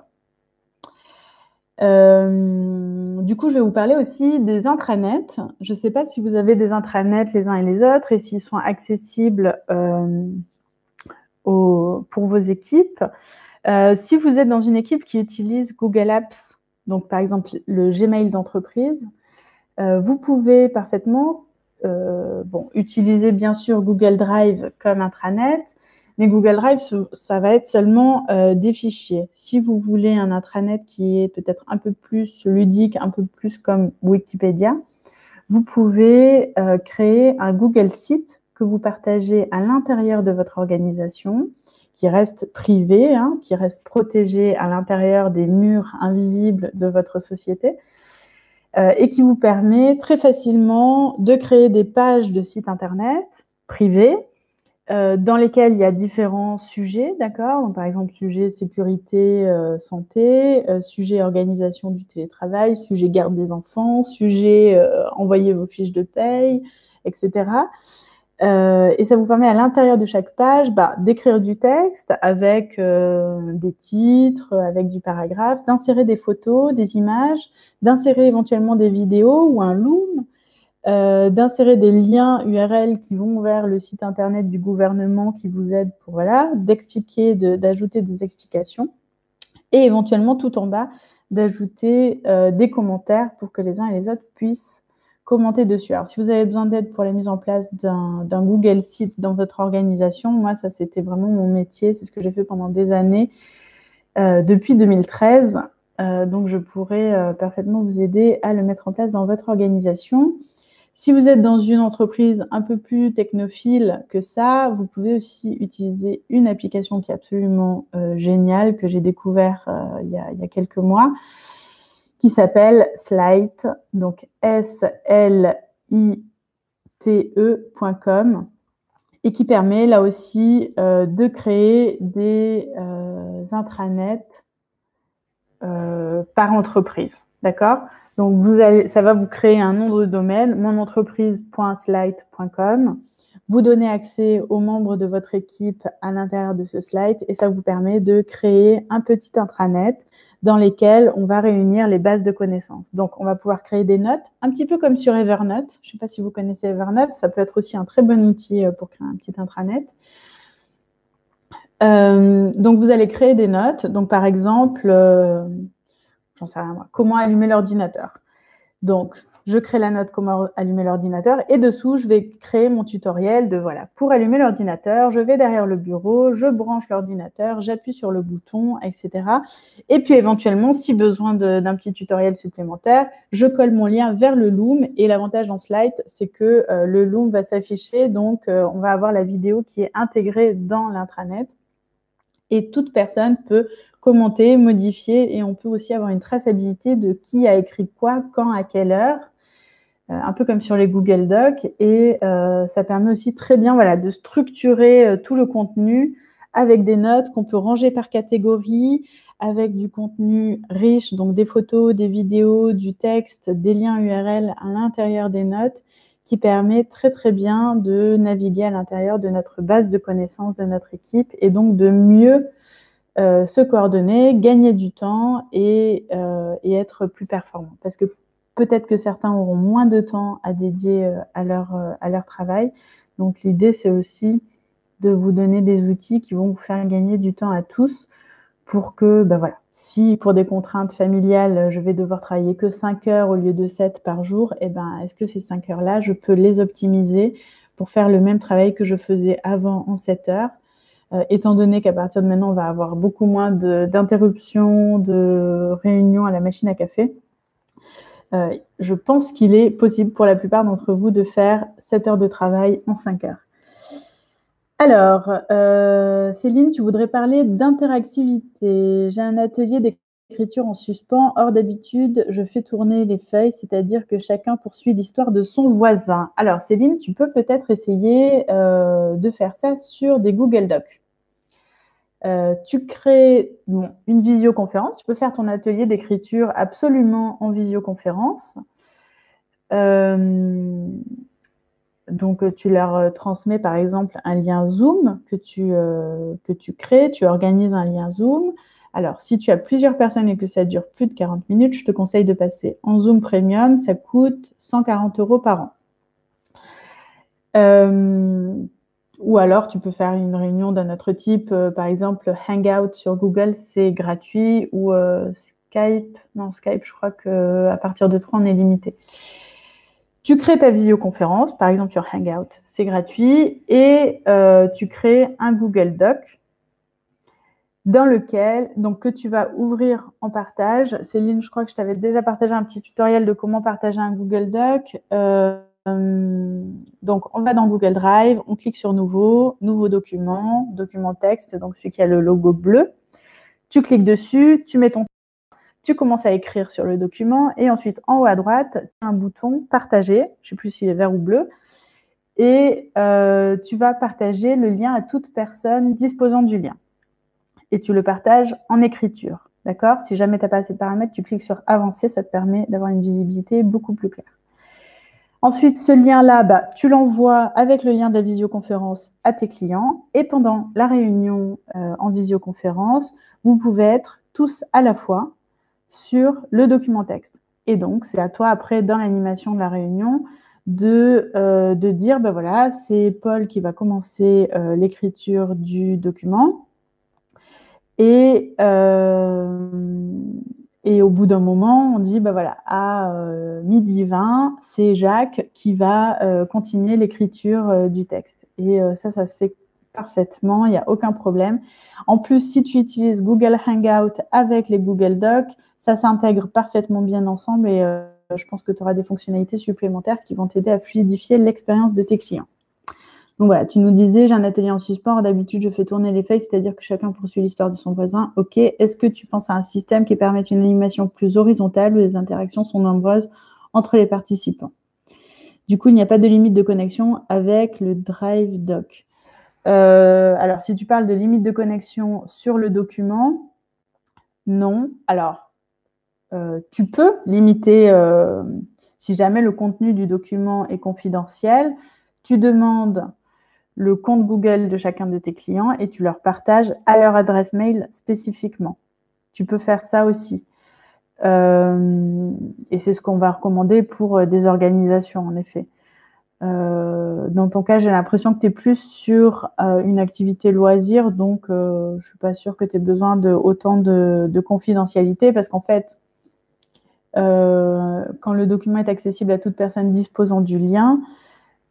Euh, du coup, je vais vous parler aussi des intranets. Je ne sais pas si vous avez des intranets les uns et les autres et s'ils sont accessibles euh, pour vos équipes. si vous êtes dans une équipe qui utilise Google Apps, donc par exemple le Gmail d'entreprise, euh, vous pouvez parfaitement euh, bon, utiliser bien sûr Google Drive comme intranet, mais Google Drive, ça va être seulement euh, des fichiers. Si vous voulez un intranet qui est peut-être un peu plus ludique, un peu plus comme Wikipédia, vous pouvez créer un Google Site que vous partagez à l'intérieur de votre organisation, qui reste privé, hein, qui reste protégé à l'intérieur des murs invisibles de votre société, euh, et qui vous permet très facilement de créer des pages de site internet privés euh, dans lesquels il y a différents sujets, d'accord? Par exemple, sujet sécurité, euh, santé, sujet organisation du télétravail, sujet garde des enfants, sujet envoyer vos fiches de paye, etc. et ça vous permet à l'intérieur de chaque page bah, d'écrire du texte avec des titres, avec du paragraphe, d'insérer des photos, des images, d'insérer éventuellement des vidéos ou un loom, euh, d'insérer des liens URL qui vont vers le site internet du gouvernement qui vous aide pour voilà, d'expliquer, d'ajouter des explications et éventuellement tout en bas d'ajouter euh, des commentaires pour que les uns et les autres puissent commenter dessus. Alors, si vous avez besoin d'aide pour la mise en place d'un Google Site dans votre organisation, moi, ça, c'était vraiment mon métier. C'est ce que j'ai fait pendant des années, euh, depuis 2013. donc, je pourrais parfaitement vous aider à le mettre en place dans votre organisation. Si vous êtes dans une entreprise un peu plus technophile que ça, vous pouvez aussi utiliser une application qui est absolument euh, géniale que j'ai découvert euh, il, y a, quelques mois, qui s'appelle Slite, donc S-L-I-T-E.com, et qui permet là aussi euh, de créer des intranets par entreprise. D'accord? Donc, vous allez, ça va vous créer un nom de domaine, monentreprise.slide.com. Vous donnez accès aux membres de votre équipe à l'intérieur de ce slide et ça vous permet de créer un petit intranet dans lequel on va réunir les bases de connaissances. Donc, on va pouvoir créer des notes, un petit peu comme sur Evernote. Je ne sais pas si vous connaissez Evernote, ça peut être aussi un très bon outil euh, pour créer un petit intranet. Euh, donc, vous allez créer des notes. Donc, par exemple, euh, j'en sais rien comment allumer l'ordinateur. Donc, je crée la note comment allumer l'ordinateur et dessous, je vais créer mon tutoriel de voilà, pour allumer l'ordinateur, je vais derrière le bureau, je branche l'ordinateur, j'appuie sur le bouton, etc. Et puis éventuellement, si besoin d'un petit tutoriel supplémentaire, je colle mon lien vers le Loom. Et l'avantage dans Slide, c'est que euh, le Loom va s'afficher, donc euh, on va avoir la vidéo qui est intégrée dans l'intranet. Et toute personne peut commenter, modifier. Et on peut aussi avoir une traçabilité de qui a écrit quoi, quand, à quelle heure, un peu comme sur les Google Docs. Et euh, ça permet aussi très bien de structurer euh, tout le contenu avec des notes qu'on peut ranger par catégorie, avec du contenu riche, donc des photos, des vidéos, du texte, des liens URL à l'intérieur des notes qui permet très très bien de naviguer à l'intérieur de notre base de connaissances de notre équipe et donc de mieux euh, se coordonner, gagner du temps euh, et, être plus performant. Parce que peut-être que certains auront moins de temps à dédier euh, à, leur, à leur travail. Donc l'idée, c'est aussi de vous donner des outils qui vont vous faire gagner du temps à tous pour que, ben voilà, si pour des contraintes familiales, je vais devoir travailler que 5 heures au lieu de 7 par jour, eh ben, est-ce que ces 5 heures-là, je peux les optimiser pour faire le même travail que je faisais avant en 7 heures? Euh, étant donné qu'à partir de maintenant, on va avoir beaucoup moins d'interruptions, de, réunions à la machine à café, euh, je pense qu'il est possible pour la plupart d'entre vous de faire 7 heures de travail en 5 heures. Alors, euh, Céline, tu voudrais parler d'interactivité. J'ai un atelier d'écriture en suspens. Or, d'habitude, je fais tourner les feuilles, c'est-à-dire que chacun poursuit l'histoire de son voisin. Alors, Céline, tu peux peut-être essayer de faire ça sur des Google Docs. Euh, tu crées une visioconférence. Tu peux faire ton atelier d'écriture absolument en visioconférence. Euh, donc, tu leur transmets par exemple un lien Zoom que tu, euh, que tu crées. Tu organises un lien Zoom. Alors, si tu as plusieurs personnes et que ça dure plus de 40 minutes, je te conseille de passer en Zoom Premium. Ça coûte 140 euros par an. Ou alors, tu peux faire une réunion d'un autre type, euh, par exemple Hangout sur Google, c'est gratuit, ou euh, Skype, non Skype, je crois que à partir de 3, on est limité. Tu crées ta visioconférence, par exemple sur Hangout, c'est gratuit, et euh, tu crées un Google Doc dans lequel, donc que tu vas ouvrir en partage. Céline, je crois que je t'avais déjà partagé un petit tutoriel de comment partager un Google Doc. Euh, donc, on va dans Google Drive, on clique sur Nouveau, Nouveau document, document texte, donc celui qui a le logo bleu. Tu cliques dessus, tu mets ton tu commences à écrire sur le document et ensuite en haut à droite, tu as un bouton partager, je ne sais plus s'il est vert ou bleu, et euh, tu vas partager le lien à toute personne disposant du lien. Et tu le partages en écriture. D'accord? Si jamais tu n'as pas assez de paramètres, tu cliques sur avancer, ça te permet d'avoir une visibilité beaucoup plus claire. Ensuite, ce lien-là, bah, tu l'envoies avec le lien de la visioconférence à tes clients. Et pendant la réunion euh, en visioconférence, vous pouvez être tous à la fois sur le document texte. Et donc, c'est à toi après, dans l'animation de la réunion, de, euh, de dire, ben voilà, c'est Paul qui va commencer euh, l'écriture du document. Et, et au bout d'un moment, on dit, ben voilà, à midi 20, c'est Jacques qui va continuer l'écriture du texte. Et ça, ça se fait parfaitement, il n'y a aucun problème. En plus, si tu utilises Google Hangout avec les Google Docs, ça s'intègre parfaitement bien ensemble et euh, je pense que tu auras des fonctionnalités supplémentaires qui vont t'aider à fluidifier l'expérience de tes clients. Donc voilà, tu nous disais, j'ai un atelier en support, d'habitude je fais tourner les feuilles, c'est-à-dire que chacun poursuit l'histoire de son voisin. Ok, est-ce que tu penses à un système qui permet une animation plus horizontale où les interactions sont nombreuses entre les participants? Du coup, il n'y a pas de limite de connexion avec le Drive Doc. Euh, alors, si tu parles de limite de connexion sur le document, non. Alors, euh, tu peux limiter, euh, si jamais le contenu du document est confidentiel, tu demandes le compte Google de chacun de tes clients et tu leur partages à leur adresse mail spécifiquement. Tu peux faire ça aussi. Euh, et c'est ce qu'on va recommander pour des organisations, en effet. dans ton cas, j'ai l'impression que tu es plus sur une activité loisir, donc je ne suis pas sûre que tu aies besoin de autant de, de confidentialité parce qu'en fait, euh, quand le document est accessible à toute personne disposant du lien,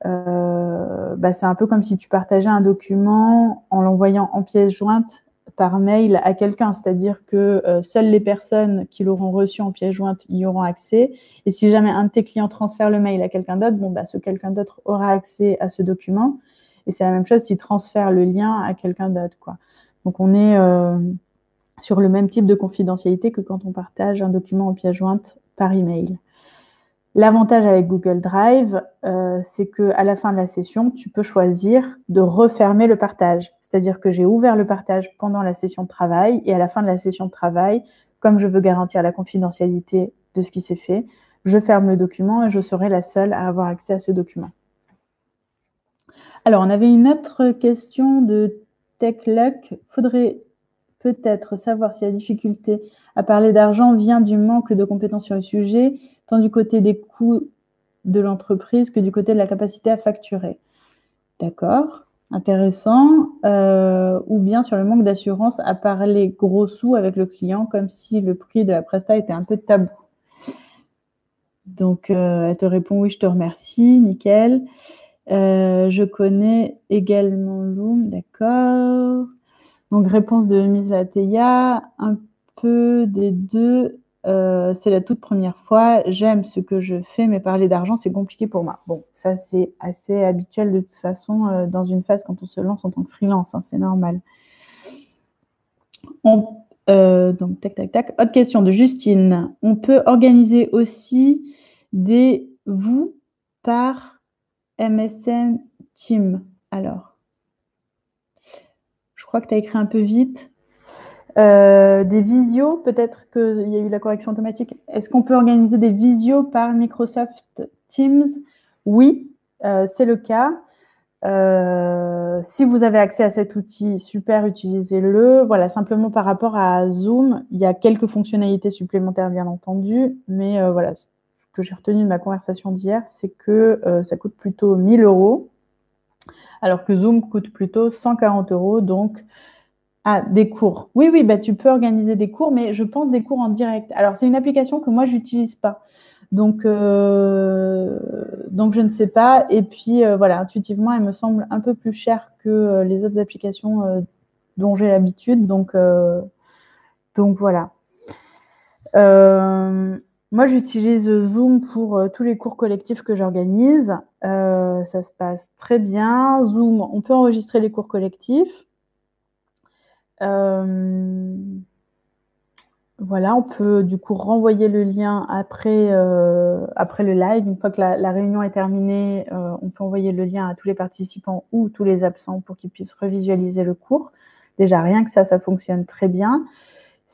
euh, bah, c'est un peu comme si tu partageais un document en l'envoyant en pièce jointe par mail à quelqu'un, c'est-à-dire que euh, seules les personnes qui l'auront reçu en pièce jointe y auront accès. Et si jamais un de tes clients transfère le mail à quelqu'un d'autre, bon, bah, ce quelqu'un d'autre aura accès à ce document. Et c'est la même chose s'il transfère le lien à quelqu'un d'autre. Donc on est sur le même type de confidentialité que quand on partage un document en pièce jointe par email. L'avantage avec Google Drive, euh, c'est que à la fin de la session, tu peux choisir de refermer le partage. C'est-à-dire que j'ai ouvert le partage pendant la session de travail et à la fin de la session de travail, comme je veux garantir la confidentialité de ce qui s'est fait, je ferme le document et je serai la seule à avoir accès à ce document. Alors, on avait une autre question de TechLuck. Faudrait peut-être savoir si la difficulté à parler d'argent vient du manque de compétences sur le sujet, tant du côté des coûts de l'entreprise que du côté de la capacité à facturer. D'accord, intéressant. Euh, ou bien sur le manque d'assurance à parler gros sous avec le client, comme si le prix de la presta était un peu tabou. Donc, euh, elle te répond oui, je te remercie, nickel. Euh, je connais également Loom, d'accord. Donc, réponse de Mise Théa, un peu des deux. Euh, c'est la toute première fois. J'aime ce que je fais, mais parler d'argent, c'est compliqué pour moi. Bon, ça, c'est assez habituel de toute façon euh, dans une phase quand on se lance en tant que freelance. Hein, c'est normal. Euh, donc, tac, tac, tac. Autre question de Justine. On peut organiser aussi des vous par MSN Team. Alors, que tu as écrit un peu vite. Euh, des visios, peut-être qu'il y a eu la correction automatique. Est-ce qu'on peut organiser des visios par Microsoft Teams? Oui, euh, c'est le cas. Euh, si vous avez accès à cet outil, super, utilisez-le. Voilà, simplement par rapport à Zoom, il y a quelques fonctionnalités supplémentaires, bien entendu, mais voilà, ce que j'ai retenu de ma conversation d'hier, c'est que ça coûte plutôt 1000 euros alors que Zoom coûte plutôt 140 euros. Donc, des cours. Oui, oui, bah, tu peux organiser des cours, mais je pense des cours en direct. Alors, c'est une application que moi, je n'utilise pas. Donc, euh, donc, je ne sais pas. Et puis, euh, voilà, intuitivement, elle me semble un peu plus chère que euh, les autres applications dont j'ai l'habitude. Donc, donc voilà. Moi, j'utilise Zoom pour tous les cours collectifs que j'organise. ça se passe très bien. Zoom, on peut enregistrer les cours collectifs. Voilà, on peut du coup renvoyer le lien après, euh, le live. Une fois que la, réunion est terminée, euh, on peut envoyer le lien à tous les participants ou tous les absents pour qu'ils puissent revisualiser le cours. Déjà, rien que ça, ça fonctionne très bien.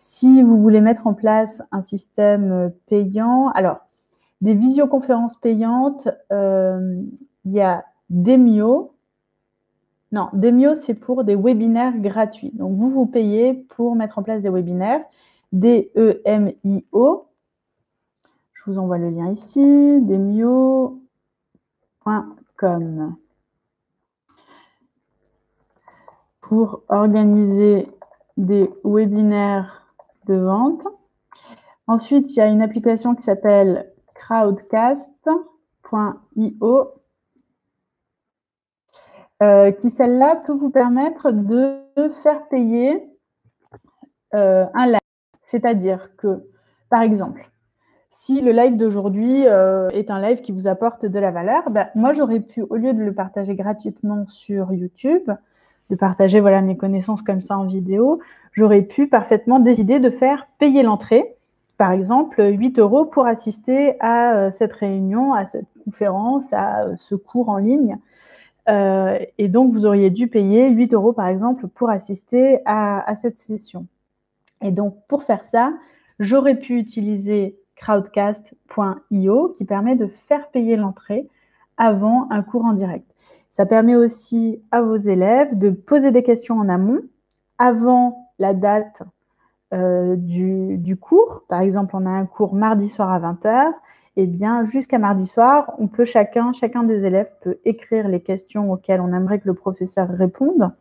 Si vous voulez mettre en place un système euh, payant, alors, des visioconférences payantes, il y a Demio. Non, Demio, c'est pour des webinaires gratuits. Donc, vous vous payez pour mettre en place des webinaires. D-E-M-I-O. Je vous envoie le lien ici, demio.com. Pour organiser des webinaires vente. Ensuite, il y a une application qui s'appelle crowdcast.io euh, qui, celle-là, peut vous permettre de faire payer euh, un live c'est-à-dire que, par exemple, si le live d'aujourd'hui euh, est un live qui vous apporte de la valeur, ben, moi j'aurais pu, au lieu de le partager gratuitement sur YouTube, de partager voilà, mes connaissances comme ça en vidéo, j'aurais pu parfaitement décider de faire payer l'entrée, par exemple 8 euros pour assister à euh, cette réunion, à cette conférence, à euh, ce cours en ligne. et donc vous auriez dû payer 8 euros par exemple pour assister à cette session. Et donc, pour faire ça, j'aurais pu utiliser crowdcast.io qui permet de faire payer l'entrée avant un cours en direct. Ça permet aussi à vos élèves de poser des questions en amont avant la date euh, du, cours. Par exemple, on a un cours mardi soir à 20h. Eh bien, jusqu'à mardi soir, on peut chacun, chacun des élèves peut écrire les questions auxquelles on aimerait que le professeur réponde.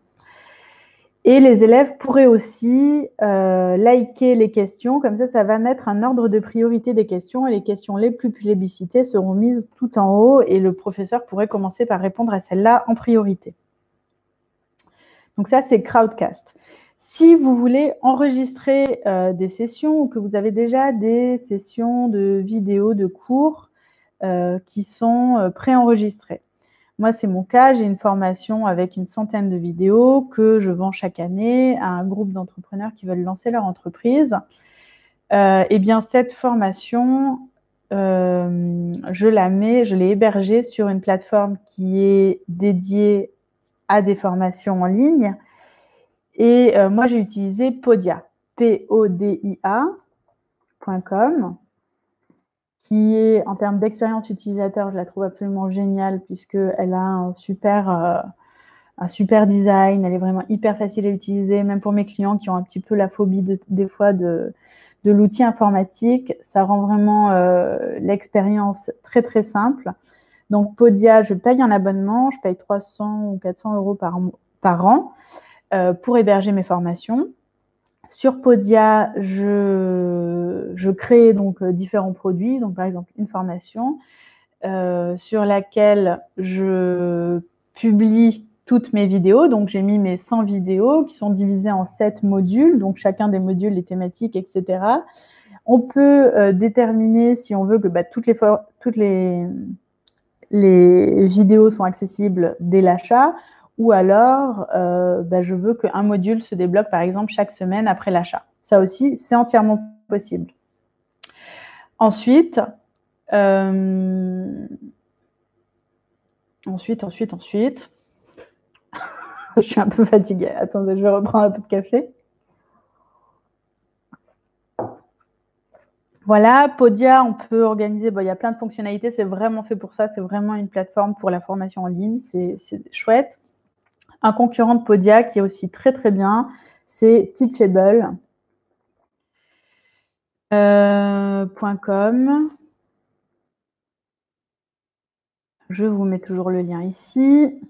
Et les élèves pourraient aussi euh, liker les questions, comme ça, ça va mettre un ordre de priorité des questions et les questions les plus plébiscitées seront mises tout en haut et le professeur pourrait commencer par répondre à celle-là en priorité. Donc ça, c'est Crowdcast. Si vous voulez enregistrer euh, des sessions ou que vous avez déjà des sessions de vidéos, de cours euh, qui sont préenregistrées, moi, c'est mon cas. J'ai une formation avec une centaine de vidéos que je vends chaque année à un groupe d'entrepreneurs qui veulent lancer leur entreprise. Euh, eh bien, cette formation, euh, je la mets, je l'ai hébergée sur une plateforme qui est dédiée à des formations en ligne. Et euh, moi, j'ai utilisé Podia, P-O-D-I-A.com qui est en termes d'expérience utilisateur, je la trouve absolument géniale puisqu'elle a un super, euh, un super design, elle est vraiment hyper facile à utiliser, même pour mes clients qui ont un petit peu la phobie des fois de, l'outil informatique, ça rend vraiment euh, l'expérience très très simple. Donc Podia, je paye un abonnement, je paye 300 ou 400 euros par, par an euh, pour héberger mes formations. Sur Podia, je, crée donc euh, différents produits, donc par exemple une formation euh, sur laquelle je publie toutes mes vidéos. Donc j'ai mis mes 100 vidéos qui sont divisées en 7 modules, donc chacun des modules, les thématiques, etc. On peut euh, déterminer si on veut que bah, toutes, les, les vidéos sont accessibles dès l'achat ou alors, euh, bah, je veux qu'un module se débloque, par exemple, chaque semaine après l'achat. Ça aussi, c'est entièrement possible. Ensuite, euh, ensuite, ensuite, ensuite. *laughs* je suis un peu fatiguée. Attendez, je vais reprendre un peu de café. Voilà, Podia, on peut organiser, il y a plein de fonctionnalités, c'est vraiment fait pour ça, c'est vraiment une plateforme pour la formation en ligne, c'est chouette. Un concurrent de Podia qui est aussi très très bien, c'est Teachable.com. Euh, Je vous mets toujours le lien ici.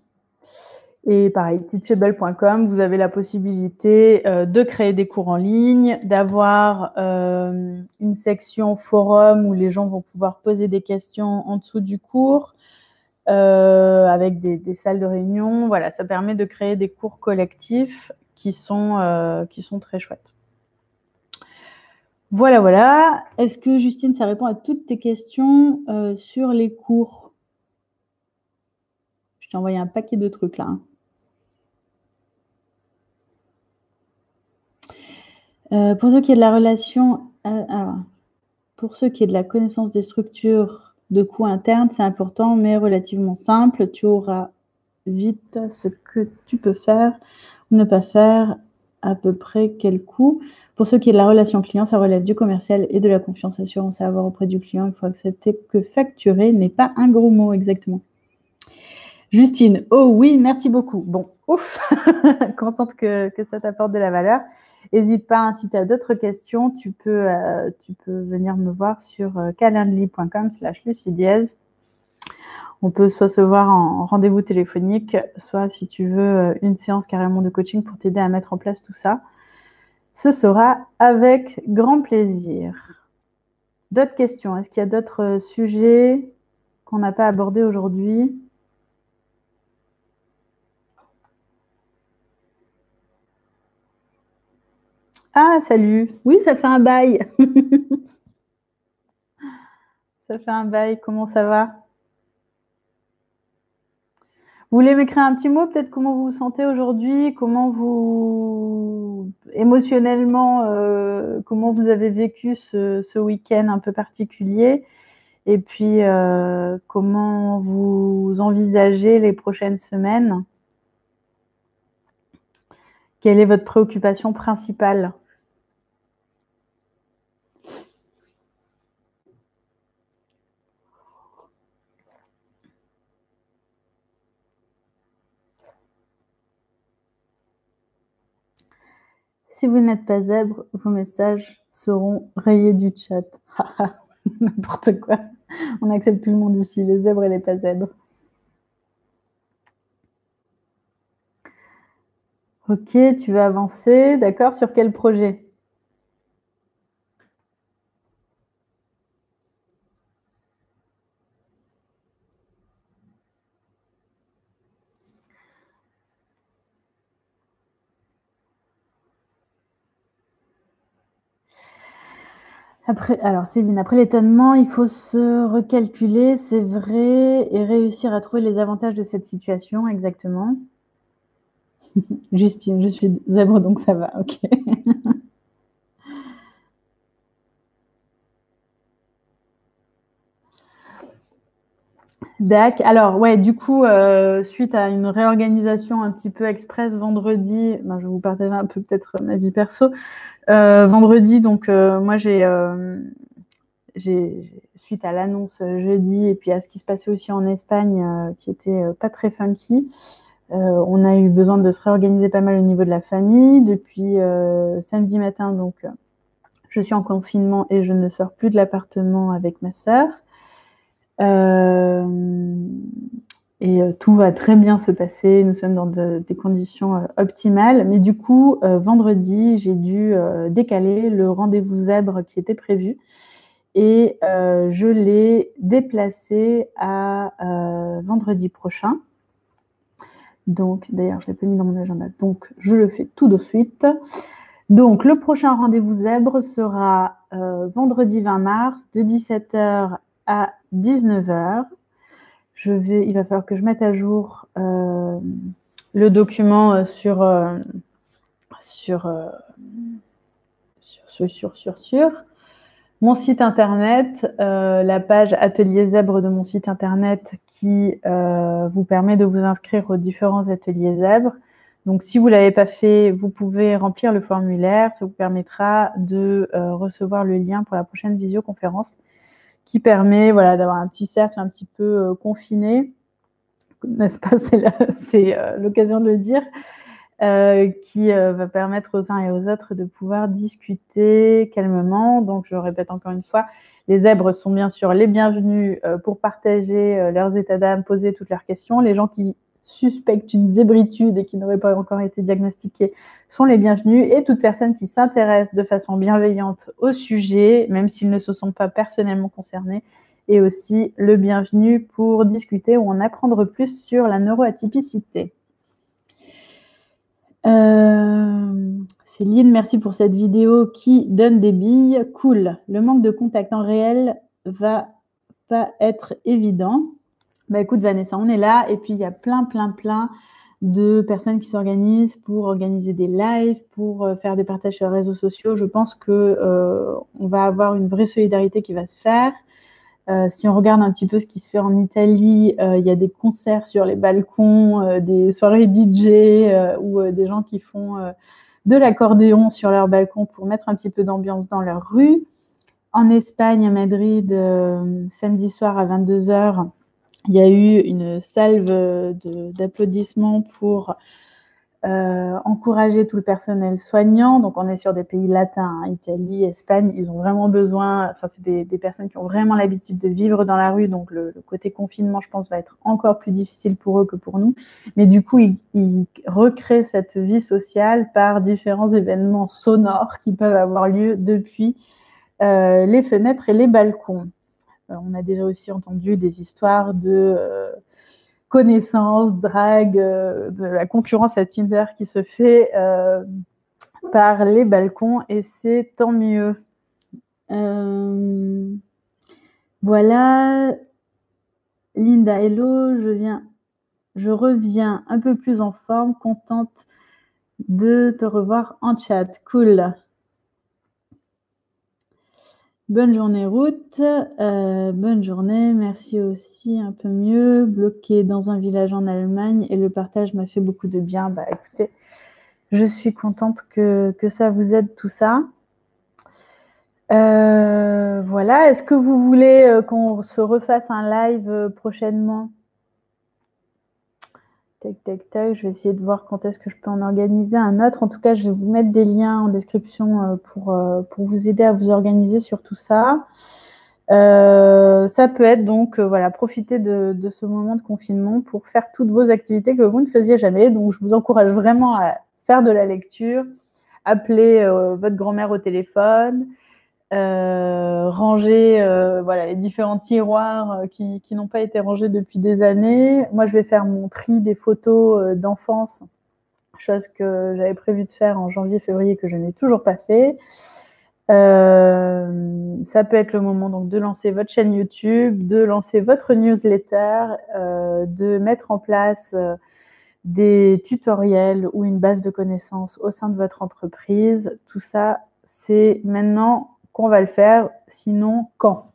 Et pareil, teachable.com, vous avez la possibilité euh, de créer des cours en ligne, d'avoir euh, une section forum où les gens vont pouvoir poser des questions en dessous du cours, euh, avec des, salles de réunion. Voilà, ça permet de créer des cours collectifs qui sont, qui sont très chouettes. Voilà, voilà. Est-ce que Justine, ça répond à toutes tes questions sur les cours? Je t'ai envoyé un paquet de trucs là. Hein. pour ceux qui est de la relation, alors, pour ceux qui est de la connaissance des structures de coûts internes, c'est important, mais relativement simple. Tu auras vite ce que tu peux faire ou ne pas faire, à peu près quel coût. Pour ceux qui est de la relation client, ça relève du commercial et de la confiance assurance à avoir auprès du client. Il faut accepter que facturer n'est pas un gros mot exactement. Justine, oh oui, merci beaucoup. Bon, ouf, *laughs* contente que, que ça t'apporte de la valeur. N'hésite pas, hein, si tu as d'autres questions, tu peux, euh, tu peux venir me voir sur euh, calendly.com slash. On peut soit se voir en rendez-vous téléphonique, soit si tu veux euh, une séance carrément de coaching pour t'aider à mettre en place tout ça. Ce sera avec grand plaisir. D'autres questions? Est-ce qu'il y a d'autres sujets qu'on n'a pas abordés aujourd'hui? Ah, salut. Oui, ça fait un bail. *laughs* ça fait un bail. Comment ça va? Vous voulez m'écrire un petit mot, peut-être comment vous vous sentez aujourd'hui, comment vous émotionnellement, euh, comment vous avez vécu ce, week-end un peu particulier, et puis euh, comment vous envisagez les prochaines semaines? Quelle est votre préoccupation principale? Si vous n'êtes pas zèbre, vos messages seront rayés du chat. *laughs* N'importe quoi. On accepte tout le monde ici, les zèbres et les pas zèbres. Ok, tu vas avancer. D'accord, sur quel projet? Alors Céline, après l'étonnement, il faut se recalculer, c'est vrai, et réussir à trouver les avantages de cette situation, exactement. *laughs* Justine, je suis zèbre, donc ça va, ok. *laughs* Dac. Alors, ouais, du coup, euh, suite à une réorganisation un petit peu express vendredi, ben, je vais vous partager un peu peut-être ma vie perso. Euh, vendredi, donc, euh, moi, j'ai, j'ai, suite à l'annonce jeudi et puis à ce qui se passait aussi en Espagne, qui était pas très funky, on a eu besoin de se réorganiser pas mal au niveau de la famille. Depuis samedi matin, donc, je suis en confinement et je ne sors plus de l'appartement avec ma sœur. Euh, et euh, tout va très bien se passer. Nous sommes dans des conditions euh, optimales. Mais du coup, vendredi, j'ai dû décaler le rendez-vous zèbre qui était prévu. Et je l'ai déplacé à vendredi prochain. Donc, d'ailleurs, je ne l'ai pas mis dans mon agenda. Donc, je le fais tout de suite. Donc, le prochain rendez-vous zèbre sera vendredi 20 mars de 17h à 19h. Je vais, il va falloir que je mette à jour euh, le document euh, sur, euh, sur, mon site internet, la page Atelier Zèbre de mon site internet qui vous permet de vous inscrire aux différents ateliers zèbres. Donc, si vous ne l'avez pas fait, vous pouvez remplir le formulaire. Ça vous permettra de recevoir le lien pour la prochaine visioconférence qui permet voilà, d'avoir un petit cercle un petit peu euh, confiné, n'est-ce pas? C'est *laughs* euh, l'occasion de le dire, euh, qui va permettre aux uns et aux autres de pouvoir discuter calmement. Donc, je répète encore une fois, les zèbres sont bien sûr les bienvenus pour partager leurs états d'âme, poser toutes leurs questions. Les gens qui suspectent une zébritude et qui n'auraient pas encore été diagnostiqués sont les bienvenus et toute personne qui s'intéresse de façon bienveillante au sujet, même s'ils ne se sont pas personnellement concernés, est aussi le bienvenu pour discuter ou en apprendre plus sur la neuroatypicité. Euh, Céline, merci pour cette vidéo qui donne des billes. Cool. Le manque de contact en réel va pas être évident. Bah écoute Vanessa, on est là et puis il y a plein, plein, plein de personnes qui s'organisent pour organiser des lives, pour euh, faire des partages sur les réseaux sociaux. Je pense que euh, on va avoir une vraie solidarité qui va se faire. Euh, si on regarde un petit peu ce qui se fait en Italie, il y a des concerts sur les balcons, des soirées DJ ou des gens qui font de l'accordéon sur leur balcon pour mettre un petit peu d'ambiance dans leur rue. En Espagne, à Madrid, samedi soir à 22h, il y a eu une salve d'applaudissements pour euh, encourager tout le personnel soignant. Donc, on est sur des pays latins, hein, Italie, Espagne. Ils ont vraiment besoin, enfin, c'est des, personnes qui ont vraiment l'habitude de vivre dans la rue. Donc, le, côté confinement, je pense, va être encore plus difficile pour eux que pour nous. Mais du coup, ils, recréent cette vie sociale par différents événements sonores qui peuvent avoir lieu depuis euh, les fenêtres et les balcons. Euh, on a déjà aussi entendu des histoires de euh, connaissances, drague, euh, de la concurrence à Tinder qui se fait par les balcons et c'est tant mieux. voilà, Linda, hello, je viens, je reviens un peu plus en forme, contente de te revoir en chat. Cool. Bonne journée route, euh, bonne journée, merci aussi un peu mieux. Bloqué dans un village en Allemagne et le partage m'a fait beaucoup de bien. Bah écoutez, je suis contente que, ça vous aide tout ça. Euh, voilà, est-ce que vous voulez euh, qu'on se refasse un live prochainement? Tac, tac, tac. Je vais essayer de voir quand est-ce que je peux en organiser un autre. En tout cas, je vais vous mettre des liens en description euh, pour, euh, pour vous aider à vous organiser sur tout ça. Euh, ça peut être donc, voilà, profiter de, de, ce moment de confinement pour faire toutes vos activités que vous ne faisiez jamais. Donc, je vous encourage vraiment à faire de la lecture, appeler votre grand-mère au téléphone, euh, ranger euh, voilà, les différents tiroirs euh, qui, n'ont pas été rangés depuis des années. Moi, je vais faire mon tri des photos d'enfance, chose que j'avais prévu de faire en janvier-février que je n'ai toujours pas fait. Ça peut être le moment donc de lancer votre chaîne YouTube, de lancer votre newsletter, de mettre en place des tutoriels ou une base de connaissances au sein de votre entreprise. Tout ça, c'est maintenant qu'on va le faire, sinon quand?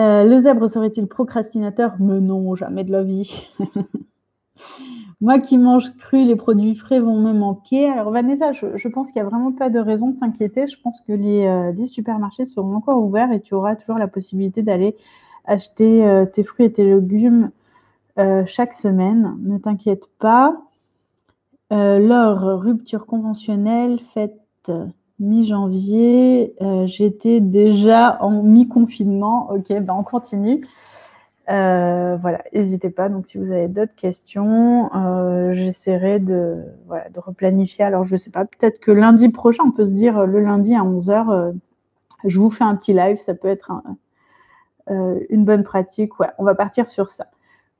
Euh, Le zèbre serait-il procrastinateur? Mais non, jamais de la vie. *laughs* Moi qui mange cru, les produits frais vont me manquer. Alors Vanessa, je, pense qu'il n'y a vraiment pas de raison de t'inquiéter. Je pense que euh, les, supermarchés seront encore ouverts et tu auras toujours la possibilité d'aller acheter euh, tes fruits et tes légumes chaque semaine. Ne t'inquiète pas. leur rupture conventionnelle faite mi-janvier, euh, j'étais déjà en mi-confinement. Ok, ben on continue. Euh, voilà, n'hésitez pas. Donc, si vous avez d'autres questions, euh, j'essaierai de, replanifier. Alors, je ne sais pas, peut-être que lundi prochain, on peut se dire le lundi à 11h, je vous fais un petit live. Ça peut être une bonne pratique. Ouais, on va partir sur ça.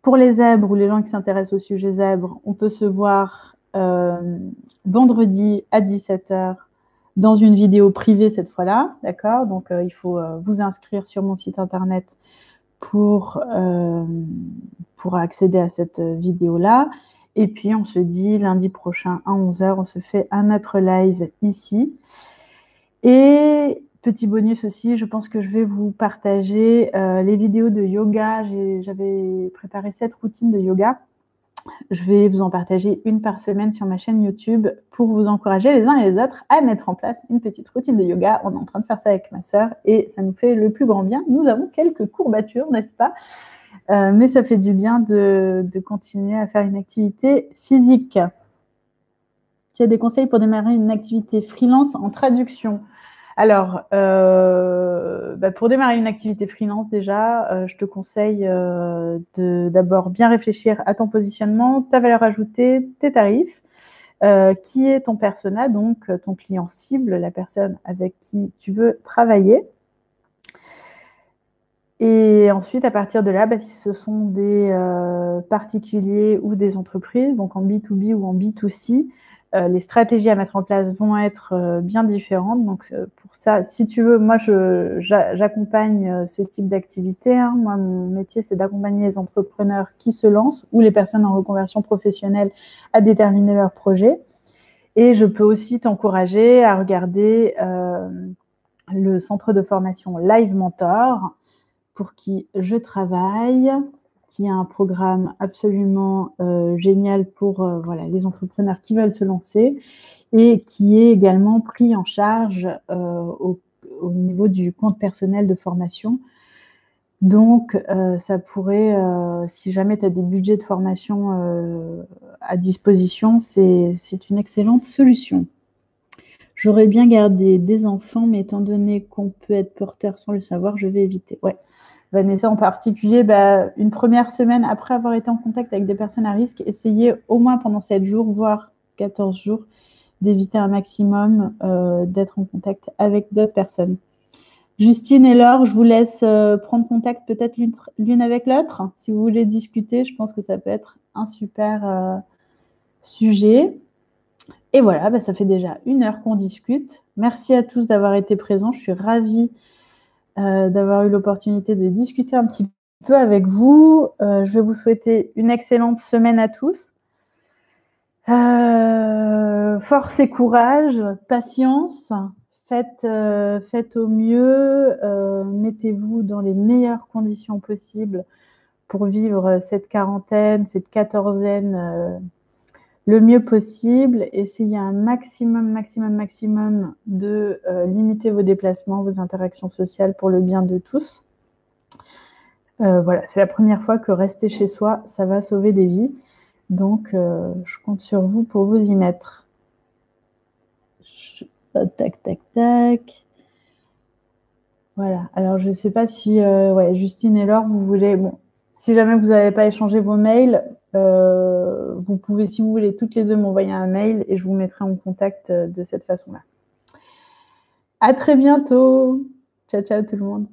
Pour les zèbres ou les gens qui s'intéressent au sujet zèbre, on peut se voir vendredi à 17h dans une vidéo privée cette fois-là, d'accord? Donc, euh, il faut euh, vous inscrire sur mon site internet pour, euh, pour accéder à cette vidéo-là. Et puis, on se dit lundi prochain à 11h, on se fait un autre live ici. Et petit bonus aussi, je pense que je vais vous partager les vidéos de yoga. J'avais préparé cette routine de yoga je vais vous en partager une par semaine sur ma chaîne YouTube pour vous encourager les uns et les autres à mettre en place une petite routine de yoga. On est en train de faire ça avec ma sœur et ça nous fait le plus grand bien. Nous avons quelques courbatures, n'est-ce pas? Euh, Mais ça fait du bien de, continuer à faire une activité physique. Tu as des conseils pour démarrer une activité freelance en traduction? Alors, euh, bah, pour démarrer une activité freelance, déjà, euh, je te conseille euh, de d'abord bien réfléchir à ton positionnement, ta valeur ajoutée, tes tarifs, qui est ton persona, donc ton client cible, la personne avec qui tu veux travailler. Et ensuite, à partir de là, bah, si ce sont des particuliers ou des entreprises, donc en B2B ou en B2C, euh, les stratégies à mettre en place vont être euh, bien différentes. Donc pour ça, si tu veux, moi j'accompagne ce type d'activité. Hein. Moi, mon métier, c'est d'accompagner les entrepreneurs qui se lancent ou les personnes en reconversion professionnelle à déterminer leur projet. Et je peux aussi t'encourager à regarder le centre de formation Live Mentor pour qui je travaille, qui a un programme absolument euh, génial pour euh, voilà, les entrepreneurs qui veulent se lancer et qui est également pris en charge euh, au, au, niveau du compte personnel de formation. Donc, ça pourrait, si jamais tu as des budgets de formation à disposition, c'est une excellente solution. J'aurais bien gardé des enfants, mais étant donné qu'on peut être porteur sans le savoir, je vais éviter. Ouais. Vanessa en particulier, bah, une première semaine après avoir été en contact avec des personnes à risque, essayez au moins pendant 7 jours, voire 14 jours, d'éviter un maximum euh, d'être en contact avec d'autres personnes. Justine et Laure, je vous laisse euh, prendre contact peut-être l'une avec l'autre. Si vous voulez discuter, je pense que ça peut être un super euh, sujet. Et voilà, bah, ça fait déjà une heure qu'on discute. Merci à tous d'avoir été présents. Je suis ravie euh, d'avoir eu l'opportunité de discuter un petit peu avec vous. Euh, je vais vous souhaiter une excellente semaine à tous. Euh, force et courage, patience, faites, faites au mieux, mettez-vous dans les meilleures conditions possibles pour vivre cette quarantaine, cette quatorzaine le mieux possible. Essayez un maximum, maximum, maximum de euh, limiter vos déplacements, vos interactions sociales pour le bien de tous. Euh, voilà, c'est la première fois que rester chez soi, ça va sauver des vies. Donc, euh, je compte sur vous pour vous y mettre. Tac, tac, tac. Voilà. Alors, je ne sais pas si Justine et Laure, vous voulez. Si jamais vous n'avez pas échangé vos mails, euh, vous pouvez, si vous voulez, toutes les deux m'envoyer un mail et je vous mettrai en contact euh, de cette façon-là. À très bientôt. Ciao, ciao tout le monde.